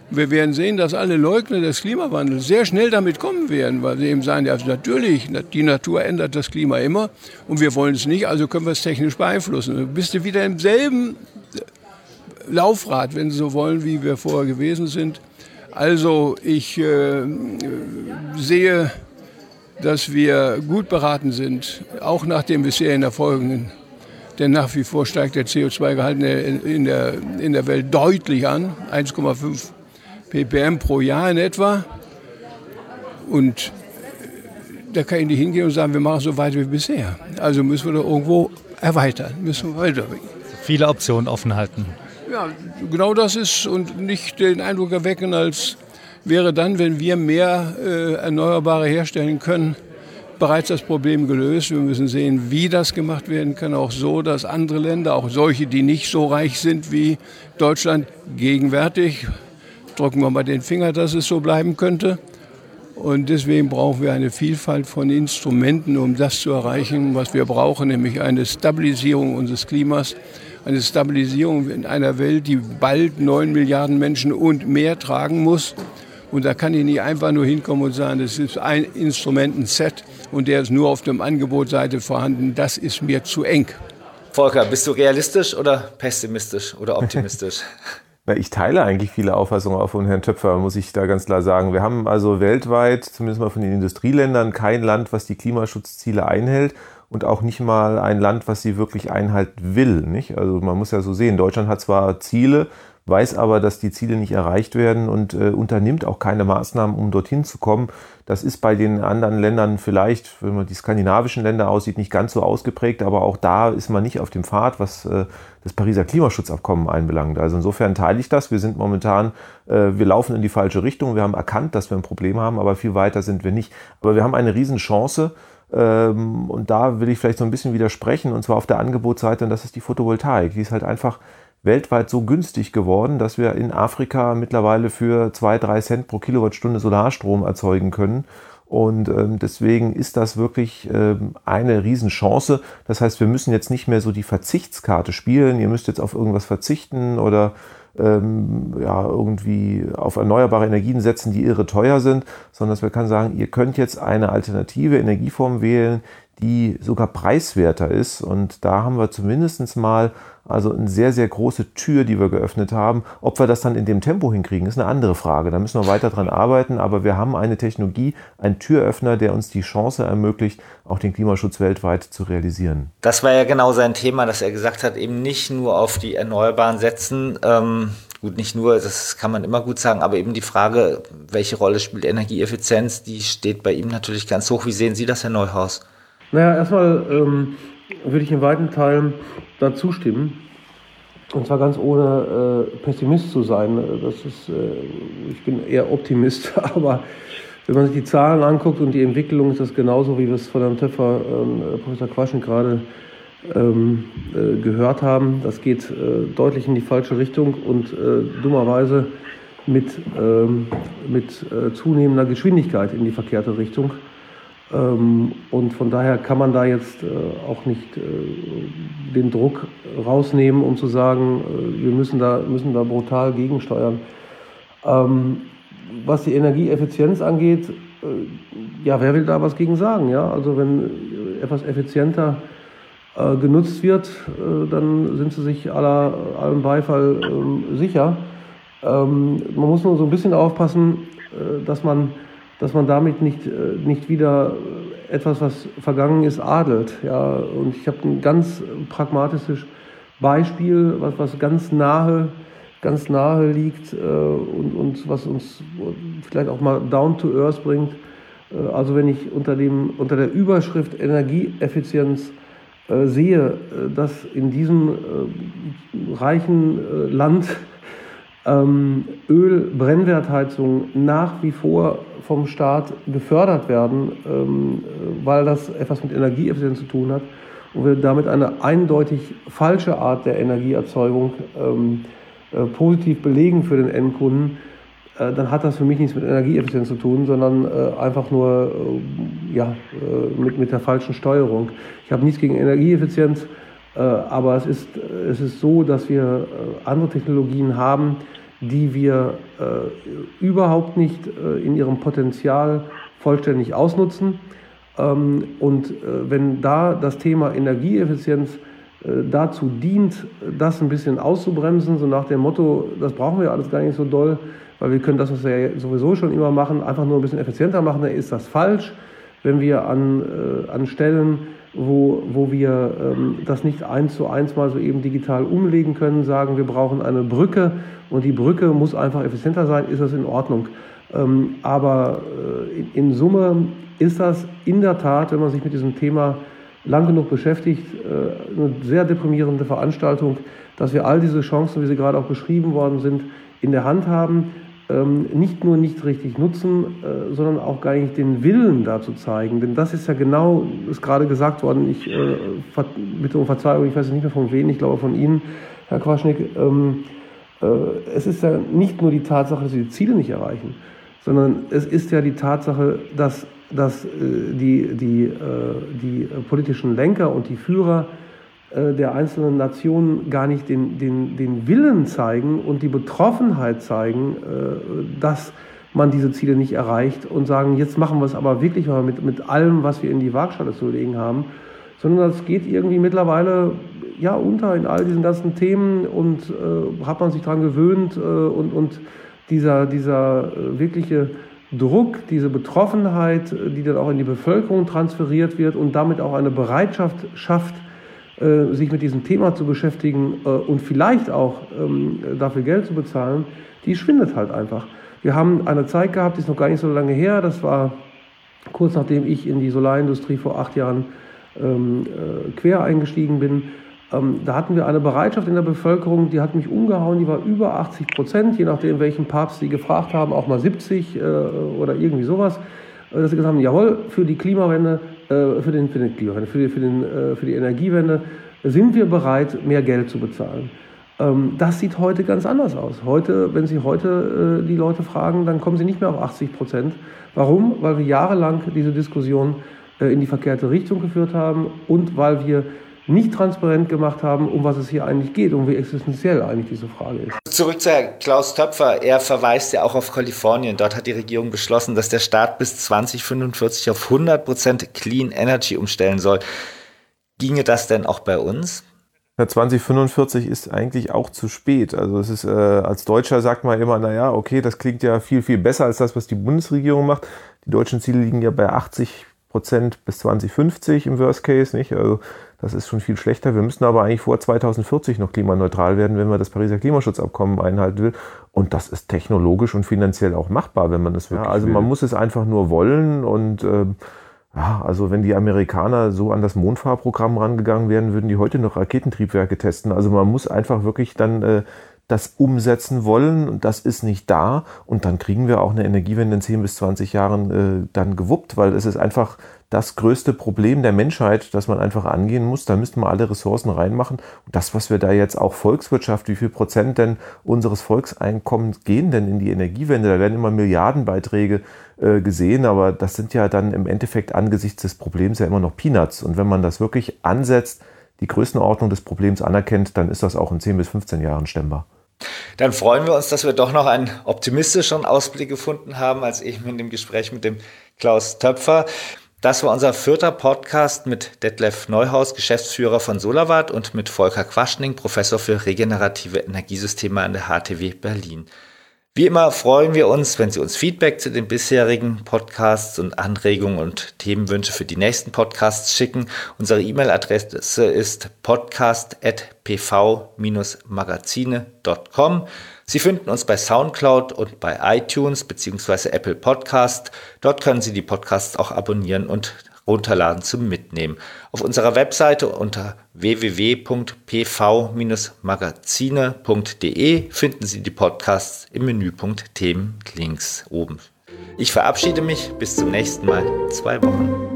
Wir werden sehen, dass alle Leugner des Klimawandels sehr schnell damit kommen werden, weil sie eben sagen, ja, natürlich, die Natur ändert das Klima immer und wir wollen es nicht, also können wir es technisch beeinflussen. Du bist du wieder im selben Laufrad, wenn Sie so wollen, wie wir vorher gewesen sind. Also ich äh, sehe dass wir gut beraten sind, auch nach den bisherigen Erfolgen. Denn nach wie vor steigt der CO2-Gehalt in der, in der Welt deutlich an, 1,5 ppm pro Jahr in etwa. Und da kann ich nicht hingehen und sagen, wir machen so weiter wie bisher. Also müssen wir da irgendwo erweitern, müssen wir weitergehen.
Viele Optionen offen halten.
Ja, genau das ist und nicht den Eindruck erwecken, als wäre dann, wenn wir mehr äh, Erneuerbare herstellen können, bereits das Problem gelöst. Wir müssen sehen, wie das gemacht werden kann. Auch so, dass andere Länder, auch solche, die nicht so reich sind wie Deutschland, gegenwärtig, drücken wir mal den Finger, dass es so bleiben könnte. Und deswegen brauchen wir eine Vielfalt von Instrumenten, um das zu erreichen, was wir brauchen, nämlich eine Stabilisierung unseres Klimas, eine Stabilisierung in einer Welt, die bald neun Milliarden Menschen und mehr tragen muss. Und da kann ich nicht einfach nur hinkommen und sagen, das ist ein Instrumentenset und der ist nur auf der Angebotsseite vorhanden. Das ist mir zu eng.
Volker, bist du realistisch oder pessimistisch oder optimistisch? [LAUGHS]
Ich teile eigentlich viele Auffassungen auch von Herrn Töpfer, muss ich da ganz klar sagen. Wir haben also weltweit, zumindest mal von den Industrieländern, kein Land, was die Klimaschutzziele einhält und auch nicht mal ein Land, was sie wirklich einhalten will. Nicht? Also man muss ja so sehen, Deutschland hat zwar Ziele, weiß aber, dass die Ziele nicht erreicht werden und äh, unternimmt auch keine Maßnahmen, um dorthin zu kommen. Das ist bei den anderen Ländern vielleicht, wenn man die skandinavischen Länder aussieht, nicht ganz so ausgeprägt, aber auch da ist man nicht auf dem Pfad, was äh, das Pariser Klimaschutzabkommen einbelangt. Also insofern teile ich das. Wir sind momentan, äh, wir laufen in die falsche Richtung. Wir haben erkannt, dass wir ein Problem haben, aber viel weiter sind wir nicht. Aber wir haben eine Riesenchance. Ähm, und da will ich vielleicht so ein bisschen widersprechen, und zwar auf der Angebotsseite, und das ist die Photovoltaik. Die ist halt einfach weltweit so günstig geworden, dass wir in Afrika mittlerweile für zwei, drei Cent pro Kilowattstunde Solarstrom erzeugen können. Und ähm, deswegen ist das wirklich ähm, eine Riesenchance. Das heißt, wir müssen jetzt nicht mehr so die Verzichtskarte spielen. Ihr müsst jetzt auf irgendwas verzichten oder ähm, ja, irgendwie auf erneuerbare Energien setzen, die irre teuer sind, sondern dass wir können sagen, ihr könnt jetzt eine alternative Energieform wählen, die sogar preiswerter ist. Und da haben wir zumindest mal also eine sehr, sehr große Tür, die wir geöffnet haben. Ob wir das dann in dem Tempo hinkriegen, ist eine andere Frage. Da müssen wir weiter dran arbeiten. Aber wir haben eine Technologie, einen Türöffner, der uns die Chance ermöglicht, auch den Klimaschutz weltweit zu realisieren.
Das war ja genau sein Thema, dass er gesagt hat, eben nicht nur auf die Erneuerbaren setzen. Ähm gut, nicht nur, das kann man immer gut sagen, aber eben die Frage, welche Rolle spielt Energieeffizienz, die steht bei ihm natürlich ganz hoch. Wie sehen Sie das, Herr Neuhaus?
Naja, erstmal ähm, würde ich in weiten Teilen da zustimmen. Und zwar ganz ohne äh, Pessimist zu sein. Das ist, äh, ich bin eher Optimist, [LAUGHS] aber wenn man sich die Zahlen anguckt und die Entwicklung, ist das genauso, wie wir es von Herrn Töpfer, äh, Professor Quaschen gerade ähm, äh, gehört haben. Das geht äh, deutlich in die falsche Richtung und äh, dummerweise mit, ähm, mit zunehmender Geschwindigkeit in die verkehrte Richtung. Ähm, und von daher kann man da jetzt äh, auch nicht äh, den Druck rausnehmen, um zu sagen, äh, wir müssen da, müssen da brutal gegensteuern. Ähm, was die Energieeffizienz angeht, ja, wer will da was gegen sagen? Ja? Also wenn etwas effizienter genutzt wird, dann sind sie sich aller, allem Beifall ähm, sicher. man muss nur so ein bisschen aufpassen, dass man dass man damit nicht, äh, nicht wieder etwas, was vergangen ist, adelt. Ja? Und ich habe ein ganz pragmatisches Beispiel, was, was ganz nahe, ganz nahe liegt äh, und, und was uns vielleicht auch mal down to earth bringt. Äh, also wenn ich unter, dem, unter der Überschrift Energieeffizienz äh, sehe, äh, dass in diesem reichen Land ähm, Öl-Brennwertheizungen nach wie vor vom Staat gefördert werden, ähm, weil das etwas mit Energieeffizienz zu tun hat und wir damit eine eindeutig falsche Art der Energieerzeugung ähm, äh, positiv belegen für den Endkunden, äh, dann hat das für mich nichts mit Energieeffizienz zu tun, sondern äh, einfach nur äh, ja, äh, mit, mit der falschen Steuerung. Ich habe nichts gegen Energieeffizienz, aber es ist, es ist so, dass wir andere Technologien haben, die wir äh, überhaupt nicht äh, in ihrem Potenzial vollständig ausnutzen. Ähm, und äh, wenn da das Thema Energieeffizienz äh, dazu dient, das ein bisschen auszubremsen, so nach dem Motto, das brauchen wir alles gar nicht so doll, weil wir können das, was wir sowieso schon immer machen, einfach nur ein bisschen effizienter machen, dann ist das falsch. Wenn wir an, äh, an Stellen wo, wo wir ähm, das nicht eins zu eins mal so eben digital umlegen können, sagen, wir brauchen eine Brücke und die Brücke muss einfach effizienter sein, ist das in Ordnung. Ähm, aber äh, in, Summe ist das in der Tat, wenn man sich mit diesem Thema lang genug beschäftigt, äh, eine sehr deprimierende Veranstaltung, dass wir all diese Chancen, wie sie gerade auch beschrieben worden sind, in der Hand haben. Äh, ähm, nicht nur nicht richtig nutzen, äh, sondern auch gar nicht den Willen dazu zeigen. Denn das ist ja genau, ist gerade gesagt worden, ich äh, bitte um Verzeihung, ich weiß nicht mehr von wem, ich glaube von Ihnen, Herr Quaschnik, ähm, äh, es ist ja nicht nur die Tatsache, dass Sie die Ziele nicht erreichen, sondern es ist ja die Tatsache, dass, dass die, die, die politischen Lenker und die Führer der einzelnen Nationen gar nicht den, den, den Willen zeigen und die Betroffenheit zeigen, äh, dass man diese Ziele nicht erreicht und sagen, jetzt machen wir es aber wirklich mal mit, mit allem, was wir in die Waagschale zu legen haben, sondern das geht irgendwie mittlerweile ja unter in all diesen ganzen Themen und äh, hat man sich daran gewöhnt äh, und, und dieser, dieser äh, wirkliche Druck, diese Betroffenheit, die dann auch in die Bevölkerung transferiert wird und damit auch eine Bereitschaft schafft, äh, sich mit diesem Thema zu beschäftigen äh, und vielleicht auch ähm, dafür Geld zu bezahlen, die schwindet halt einfach. Wir haben eine Zeit gehabt, die ist noch gar nicht so lange her, das war kurz nachdem ich in die Solarindustrie vor acht Jahren ähm, äh, quer eingestiegen bin. Ähm, da hatten wir eine Bereitschaft in der Bevölkerung, die hat mich umgehauen, die war über 80 Prozent, je nachdem, welchen Papst sie gefragt haben, auch mal 70 äh, oder irgendwie sowas, äh, dass sie gesagt haben, jawohl, für die Klimawende für, den, für, den Klimawandel, für, die, für, den, äh, für die Energiewende, sind wir bereit, mehr Geld zu bezahlen. Ähm, das sieht heute ganz anders aus. Heute, wenn Sie heute äh, die Leute fragen, dann kommen sie nicht mehr auf 80 Prozent. Warum? Weil wir jahrelang diese Diskussion in die verkehrte Richtung geführt haben und weil wir nicht transparent gemacht haben, um was es hier eigentlich geht und wie existenziell eigentlich diese Frage ist.
Zurück zu Herrn Klaus Töpfer. Er verweist ja auch auf Kalifornien. Dort hat die Regierung beschlossen, dass der Staat bis 2045 auf 100 Prozent Clean Energy umstellen soll. Ginge das denn auch bei uns?
Ja, 2045 ist eigentlich auch zu spät. Also es ist äh, als Deutscher sagt man immer, naja, okay, das klingt ja viel, viel besser als das, was die Bundesregierung macht. Die deutschen Ziele liegen ja bei 80 Prozent bis 2050 im Worst Case, nicht? Also das ist schon viel schlechter. Wir müssen aber eigentlich vor 2040 noch klimaneutral werden, wenn man das Pariser Klimaschutzabkommen einhalten will. Und das ist technologisch und finanziell auch machbar, wenn man das wirklich ja, Also will. man muss es einfach nur wollen und äh, ja, also wenn die Amerikaner so an das Mondfahrprogramm rangegangen wären, würden die heute noch Raketentriebwerke testen. Also man muss einfach wirklich dann äh, das umsetzen wollen und das ist nicht da und dann kriegen wir auch eine Energiewende in 10 bis 20 Jahren äh, dann gewuppt, weil es ist einfach das größte Problem der Menschheit, das man einfach angehen muss. Da müssten wir alle Ressourcen reinmachen. Und das, was wir da jetzt auch Volkswirtschaft, wie viel Prozent denn unseres Volkseinkommens gehen denn in die Energiewende? Da werden immer Milliardenbeiträge äh, gesehen, aber das sind ja dann im Endeffekt angesichts des Problems ja immer noch Peanuts. Und wenn man das wirklich ansetzt, die Größenordnung des Problems anerkennt, dann ist das auch in 10 bis 15 Jahren stemmbar.
Dann freuen wir uns, dass wir doch noch einen optimistischeren Ausblick gefunden haben, als eben in dem Gespräch mit dem Klaus Töpfer. Das war unser vierter Podcast mit Detlef Neuhaus, Geschäftsführer von Solarwatt und mit Volker Quaschning, Professor für regenerative Energiesysteme an der HTW Berlin. Wie immer freuen wir uns, wenn Sie uns Feedback zu den bisherigen Podcasts und Anregungen und Themenwünsche für die nächsten Podcasts schicken. Unsere E-Mail-Adresse ist podcast.pv-magazine.com. Sie finden uns bei SoundCloud und bei iTunes bzw. Apple Podcast. Dort können Sie die Podcasts auch abonnieren und runterladen zum Mitnehmen. Auf unserer Webseite unter www.pv-magazine.de finden Sie die Podcasts im Menüpunkt Themen links oben. Ich verabschiede mich bis zum nächsten Mal. Zwei Wochen.